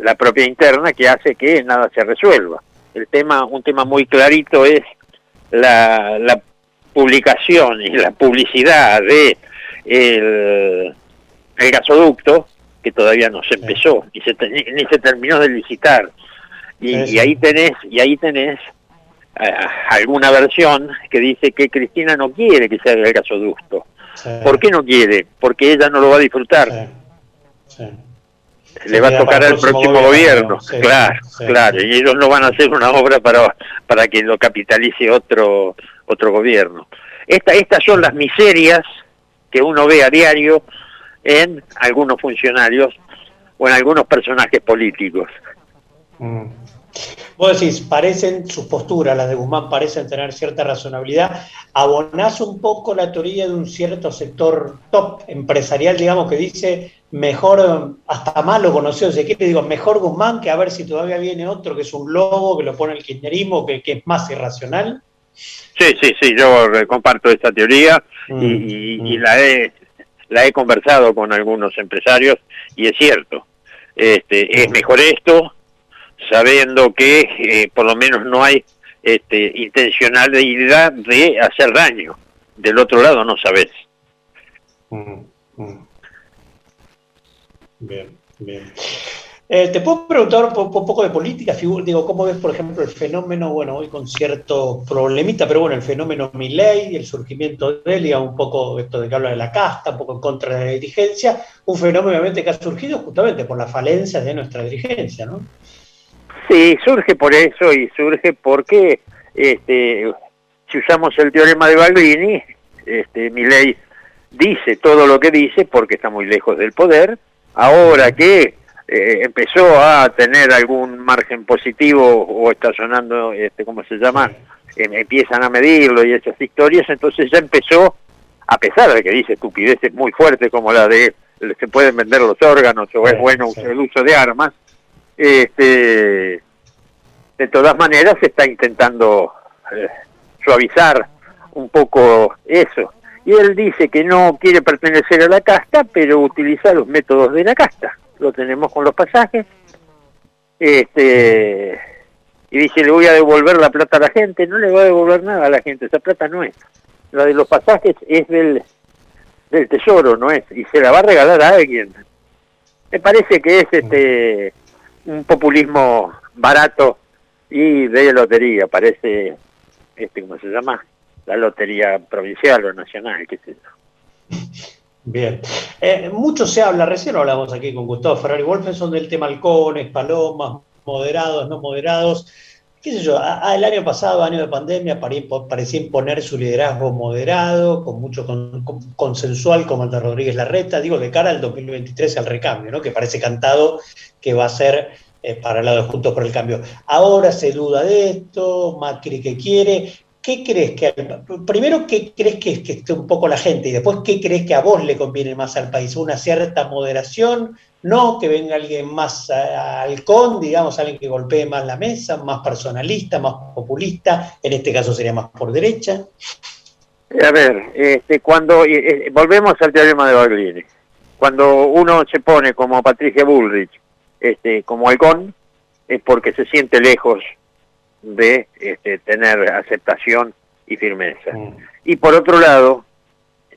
la, propia interna que hace que nada se resuelva. El tema, un tema muy clarito es la, la publicación y la publicidad de el, el gasoducto, que todavía no se empezó, ni se, ni se terminó de licitar. Y, y, ahí tenés, y ahí tenés uh, alguna versión que dice que Cristina no quiere que se haga el gasoducto. ¿Por qué no quiere? Porque ella no lo va a disfrutar. Le va a tocar al próximo gobierno, claro, claro, y ellos no van a hacer una obra para, para que lo capitalice otro, otro gobierno. Esta, estas son las miserias que uno ve a diario en algunos funcionarios o en algunos personajes políticos. Mm. Vos decís, parecen, sus posturas, las de Guzmán, parecen tener cierta razonabilidad. Abonás un poco la teoría de un cierto sector top empresarial, digamos, que dice mejor, hasta más lo conoció, si quiere, digo, mejor Guzmán que a ver si todavía viene otro que es un lobo, que lo pone el kirchnerismo, que, que es más irracional. Sí, sí, sí, yo comparto esta teoría y, mm, y, mm. la, he, la he conversado con algunos empresarios y es cierto, este, es mm. mejor esto, sabiendo que eh, por lo menos no hay este, intencionalidad de hacer daño. Del otro lado no sabes. Bien, bien. Eh, te puedo preguntar un poco de política, digo, ¿cómo ves, por ejemplo, el fenómeno, bueno, hoy con cierto problemita, pero bueno, el fenómeno Milley, el surgimiento de él, digamos, un poco esto de que habla de la casta, un poco en contra de la dirigencia, un fenómeno obviamente que ha surgido justamente por la falencia de nuestra dirigencia, ¿no? Sí, surge por eso y surge porque, este, si usamos el teorema de Balbini, este, Milley dice todo lo que dice porque está muy lejos del poder, ahora que eh, empezó a tener algún margen positivo o está sonando, este, ¿cómo se llama? empiezan a medirlo y esas historias, entonces ya empezó, a pesar de que dice estupideces muy fuertes como la de se pueden vender los órganos o es bueno el uso de armas, este, de todas maneras se está intentando eh, suavizar un poco eso. Y él dice que no quiere pertenecer a la casta, pero utiliza los métodos de la casta. Lo tenemos con los pasajes. Este, y dice, le voy a devolver la plata a la gente. No le va a devolver nada a la gente, esa plata no es. La de los pasajes es del, del tesoro, no es. Y se la va a regalar a alguien. Me parece que es este un populismo barato y de lotería, parece, este, ¿cómo se llama? La lotería provincial o nacional, qué sé yo. Bien. Eh, mucho se habla, recién hablamos aquí con Gustavo Ferrari Wolfenson del tema halcones, palomas, moderados, no moderados. ¿Qué sé yo? el año pasado, año de pandemia, pare- parecía imponer su liderazgo moderado, con mucho con- con- consensual, como el Rodríguez Larreta, digo, de cara al 2023, al recambio, ¿no? que parece cantado que va a ser eh, para el lado de Juntos por el Cambio. Ahora se duda de esto, Macri que quiere. ¿Qué crees que, primero, qué crees que, que esté un poco la gente y después, qué crees que a vos le conviene más al país? ¿Una cierta moderación? ¿No? Que venga alguien más a- halcón, digamos, alguien que golpee más la mesa, más personalista, más populista, en este caso sería más por derecha. A ver, este, cuando eh, eh, volvemos al teorema de Baglini, cuando uno se pone como Patricia Bullrich, este, como halcón, es porque se siente lejos de este, tener aceptación y firmeza. Y por otro lado,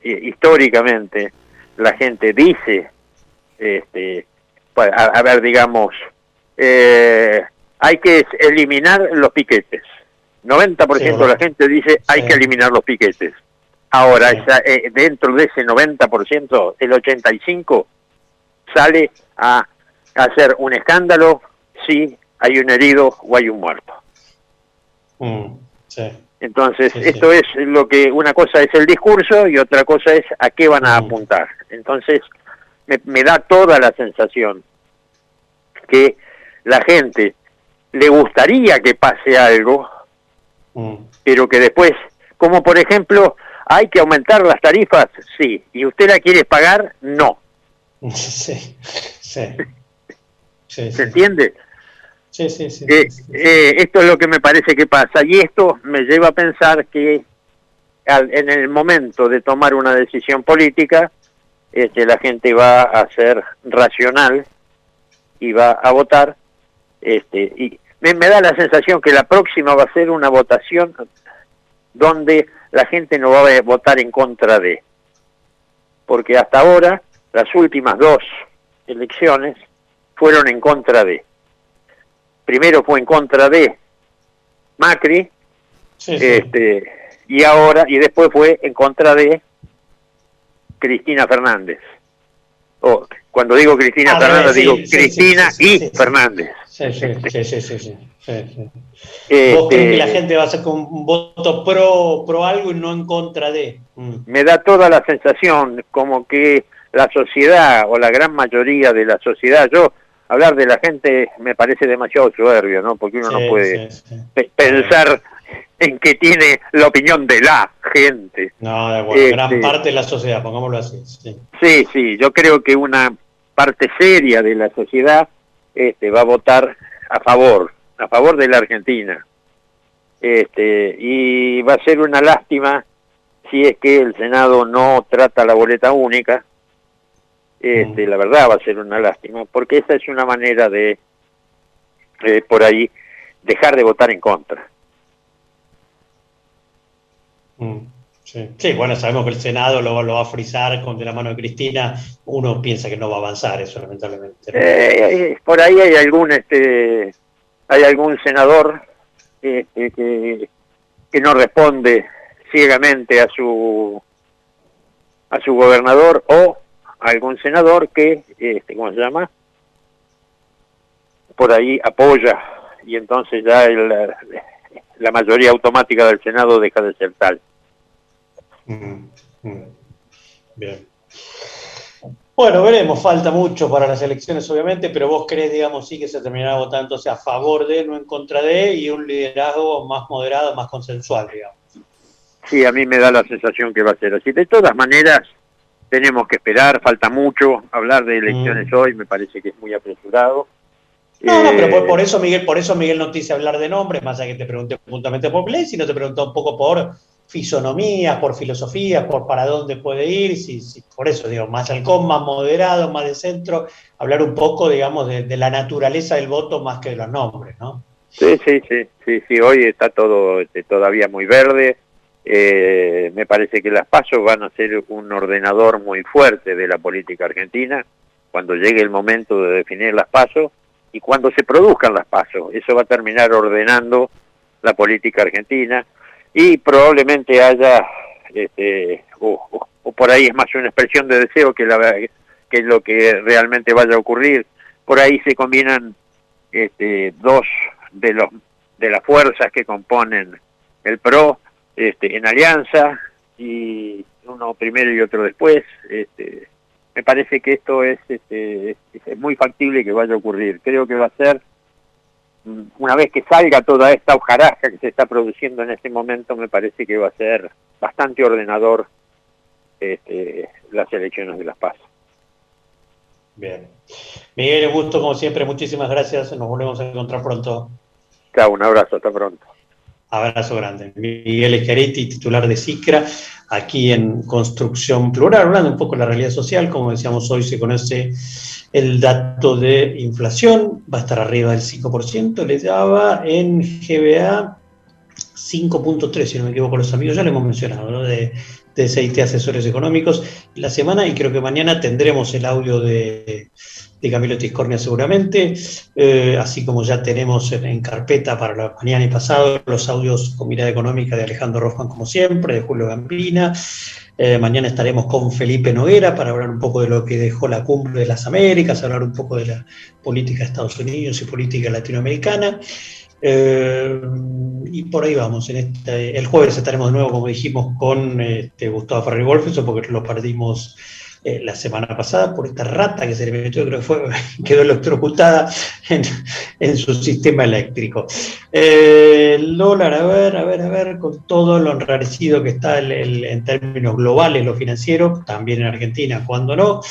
eh, históricamente, la gente dice, este, pa- a, a ver, digamos, eh, hay que eliminar los piquetes. 90% Sí, de la gente dice hay Sí. que eliminar los piquetes. Ahora, esa- eh, dentro de ese 90%, el 85% sale a hacer un escándalo si hay un herido o hay un muerto. Mm, sí. Entonces, Sí, sí. esto es lo que una cosa es el discurso y otra cosa es a qué van Mm. a apuntar. Entonces, me, me da toda la sensación que la gente le gustaría que pase algo, Mm. pero que después, como por ejemplo, hay que aumentar las tarifas, sí, y usted la quiere pagar, no. Sí, sí. Sí, ¿Se entiende? Sí, sí, sí. Eh, eh, esto es lo que me parece que pasa y esto me lleva a pensar que al- en el momento de tomar una decisión política, este, la gente va a ser racional y va a votar. Este, y me, me da la sensación que la próxima va a ser una votación donde la gente no va a votar en contra de. Porque hasta ahora, las últimas dos elecciones fueron en contra de primero fue en contra de Macri, Sí, sí. este, y ahora, y después fue en contra de Cristina Fernández. O, cuando digo Cristina Ah, Fernández, sí, digo Cristina y. Fernández. Sí, sí, sí, sí, sí, sí, sí, sí. Este, ¿Vos crees que la gente va a hacer con un voto pro, pro algo y no en contra de? Mm. me da toda la sensación como que la sociedad o la gran mayoría de la sociedad, yo hablar de la gente me parece demasiado soberbio, ¿no? Porque uno Sí, no puede sí, sí. pe- pensar en que tiene la opinión de la gente. No, de acuerdo. Gran Este, parte de la sociedad, pongámoslo así. Sí. Sí, sí, yo creo que una parte seria de la sociedad este, va a votar a favor, a favor de la Argentina. Este, y va a ser una lástima si es que el Senado no trata la boleta única. Este, La verdad va a ser una lástima, porque esa es una manera de, eh, por ahí, dejar de votar en contra. Mm, Sí. Sí, bueno, sabemos que el Senado lo, lo va a frizar con de la mano de Cristina. Uno piensa que no va a avanzar eso, lamentablemente. Eh, eh, por ahí hay algún este hay algún senador este, que, que no responde ciegamente a su a su gobernador o algún senador que este cómo se llama por ahí apoya y entonces ya el- la, mayoría automática del senado deja de ser tal Mm, mm. Bien. Bueno, veremos, falta mucho para las elecciones, obviamente, pero vos crees, digamos, sí que se terminará votando a favor de, no en contra de, y un liderazgo más moderado, más consensual, digamos. Sí, a mí me da la sensación que va a ser así. De todas maneras, tenemos que esperar, falta mucho. Hablar de elecciones hoy me parece que es muy apresurado. No, no, pero Eh, por, por eso Miguel, por eso Miguel no te hice hablar de nombres, más allá que te pregunté puntualmente por Play, sino te preguntó un poco por fisonomías, por filosofías, por para dónde puede ir, si, si- por eso digo, más halcón, más moderado, más de centro, hablar un poco, digamos, de, de la naturaleza del voto más que de los nombres, ¿no? Sí, sí, sí, sí, sí, hoy está todo este, todavía muy verde. Eh, me parece que las pasos van a ser un ordenador muy fuerte de la política argentina cuando llegue el momento de definir las pasos y cuando se produzcan las pasos. Eso va a terminar ordenando la política argentina y probablemente haya, este, o por ahí es más una expresión de deseo que, la, que lo que realmente vaya a ocurrir. Por ahí se combinan este, dos de los de las fuerzas que componen el PRO este, en alianza y uno primero y otro después. Este, me parece que esto es, este, es muy factible que vaya a ocurrir. Creo que va a ser, mm, una vez que salga toda esta hojarasca que se está produciendo en este momento, me parece que va a ser bastante ordenador este, las elecciones de las paz. Bien. Miguel, gusto como siempre, muchísimas gracias, nos volvemos a encontrar pronto. Chao, un abrazo, hasta pronto. Abrazo grande. Miguel Escaretti, titular de CICRA, aquí en Construcción Plural, hablando un poco de la realidad social. Como decíamos, hoy se conoce el dato de inflación, va a estar arriba del 5%, le daba en GBA 5.3, si no me equivoco, los amigos, ya lo hemos mencionado, ¿no? De CIT Asesores Económicos. La semana, y creo que mañana tendremos el audio de de Camilo Tiscornia seguramente, eh, así como ya tenemos en, carpeta para la mañana y pasado los audios con mirada económica de Alejandro Rofman como siempre, de Julio Gambina. Eh, mañana estaremos con Felipe Noguera para hablar un poco de lo que dejó la cumbre de las Américas, hablar un poco de la política de Estados Unidos y política latinoamericana. Eh, y por ahí vamos. El jueves estaremos de nuevo, como dijimos, con este, Gustavo Ferrer Wolfenson, porque lo perdimos eh, la semana pasada por esta rata que se le metió, creo que fue, quedó electrocutada en, su sistema eléctrico. Eh, dólar, a ver, a ver, a ver, con todo lo enrarecido que está en términos globales, lo financiero, también en Argentina, cuando no,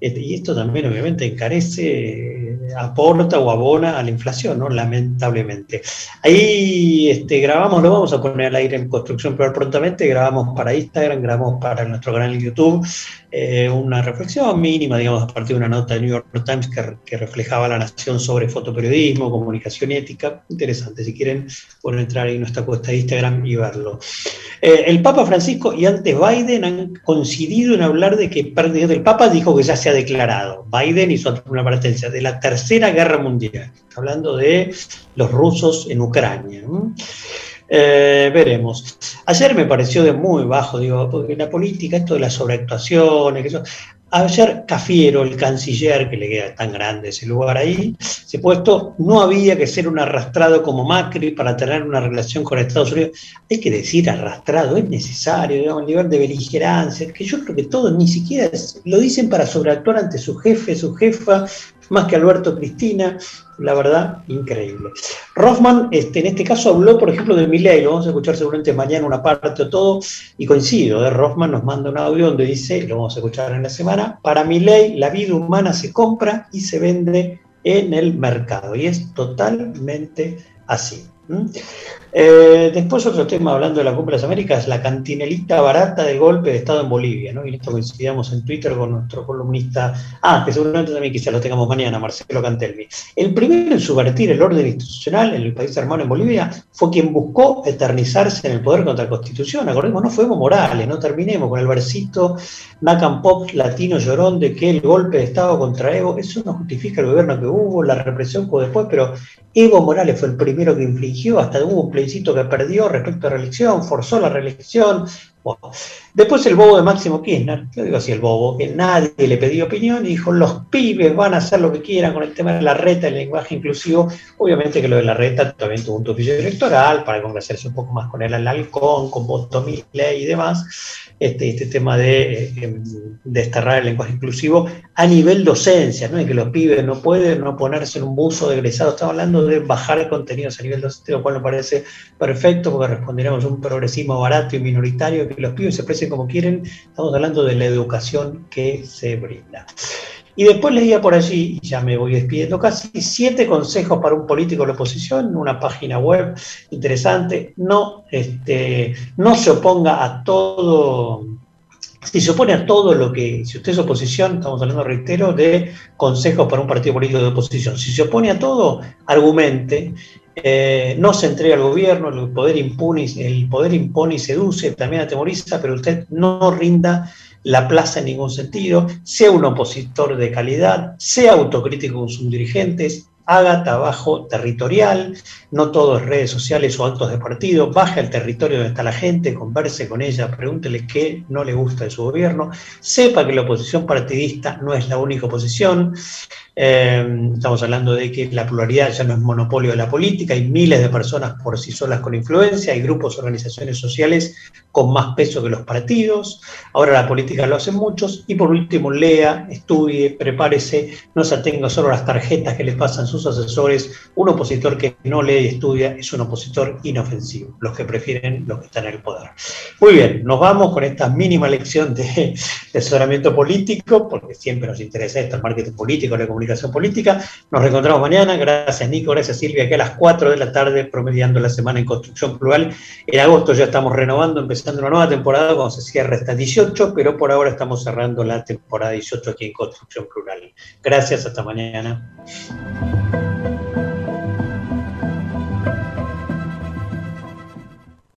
este, y esto también obviamente encarece, aporta o abona a la inflación, ¿no? lamentablemente. Ahí este, grabamos, lo vamos a poner al aire en construcción pero prontamente, grabamos para Instagram, grabamos para nuestro canal de YouTube, eh, una reflexión mínima, digamos, a partir de una nota de New York Times que, reflejaba la nación sobre fotoperiodismo, comunicación ética. Interesante, si quieren pueden entrar en nuestra cuesta de Instagram y verlo. Eh, el Papa Francisco y antes Biden han coincidido en hablar de que el Papa dijo que ya se ha declarado, Biden hizo una advertencia de la Tercera Guerra Mundial, hablando de los rusos en Ucrania. Eh, veremos. Ayer me pareció de muy bajo, digo, porque la política, esto de las sobreactuaciones, que eso, Ayer Cafiero, el canciller, que le queda tan grande ese lugar ahí, se puesto, no había que ser un arrastrado como Macri para tener una relación con Estados Unidos. Hay que decir arrastrado, es necesario, digamos, el nivel de beligerancia, que yo creo que todos ni siquiera lo dicen para sobreactuar ante su jefe, su jefa, más que Alberto Cristina, la verdad, increíble. Rothman, este, en este caso, habló, por ejemplo, de Milley, lo vamos a escuchar seguramente mañana una parte o todo, y coincido, ¿eh? Rothman nos manda un audio donde dice, lo vamos a escuchar en la semana, para Milley la vida humana se compra y se vende en el mercado, y es totalmente así. Eh, después otro tema, hablando de la Cumbre de las Américas, la cantinelita barata del golpe de Estado en Bolivia, ¿no? Y esto coincidíamos en Twitter con nuestro columnista, ah, que seguramente también quizá lo tengamos mañana, Marcelo Cantelmi. El primero en subvertir el orden institucional en el país hermano en Bolivia fue quien buscó eternizarse en el poder contra la Constitución. Acordemos, no Evo Morales, no terminemos con el versito Nacan Pop latino llorón de que el golpe de Estado contra Evo, eso no justifica el gobierno que hubo, la represión que hubo después, pero Evo Morales fue el primero que infligió, hasta hubo un plebiscito que perdió respecto a reelección, forzó la reelección. Después el bobo de Máximo Kirchner, yo digo así el bobo, que nadie le pidió opinión y dijo los pibes van a hacer lo que quieran con el tema de la reta, el lenguaje inclusivo. Obviamente que lo de la reta también tuvo un oficio electoral para conversarse un poco más con el halcón, con voto ley y demás este, este tema de eh, desterrar el lenguaje inclusivo a nivel docencia, ¿no? que los pibes no pueden no ponerse en un buzo de egresado. Estamos hablando de bajar contenidos a nivel docente, lo cual me parece perfecto porque responderemos a un progresismo barato y minoritario, los pibes se expresen como quieren. Estamos hablando de la educación que se brinda. Y después leía por allí, y ya me voy despidiendo casi, siete consejos para un político de la oposición, una página web interesante. No, este, no se oponga a todo, si se opone a todo lo que, si usted es oposición, estamos hablando, reitero, de consejos para un partido político de oposición. Si se opone a todo, argumente, eh, no se entrega al gobierno, el poder, impune, el poder impone y seduce, también atemoriza, pero usted no rinda la plaza en ningún sentido, sea un opositor de calidad, sea autocrítico con sus dirigentes, haga trabajo territorial, no todo es redes sociales o actos de partido, baje al territorio donde está la gente, converse con ella, pregúntele qué no le gusta de su gobierno, sepa que la oposición partidista no es la única oposición, Eh, estamos hablando de que la pluralidad ya no es monopolio de la política, hay miles de personas por sí solas con influencia, hay grupos, organizaciones sociales con más peso que los partidos, ahora la política lo hacen muchos, y por último, lea, estudie, prepárese, no se atenga solo a las tarjetas que le pasan sus asesores, un opositor que no lee y estudia es un opositor inofensivo, los que prefieren los que están en el poder. Muy bien, nos vamos con esta mínima lección de, asesoramiento político, porque siempre nos interesa esto, el marketing político, la política. Nos reencontramos mañana. Gracias, Nico. Gracias, Silvia, que a las 4 de la tarde, promediando la semana en construcción plural. En agosto ya estamos renovando, empezando una nueva temporada cuando se cierra esta 18, pero por ahora estamos cerrando la temporada 18 aquí en construcción plural. Gracias, hasta mañana.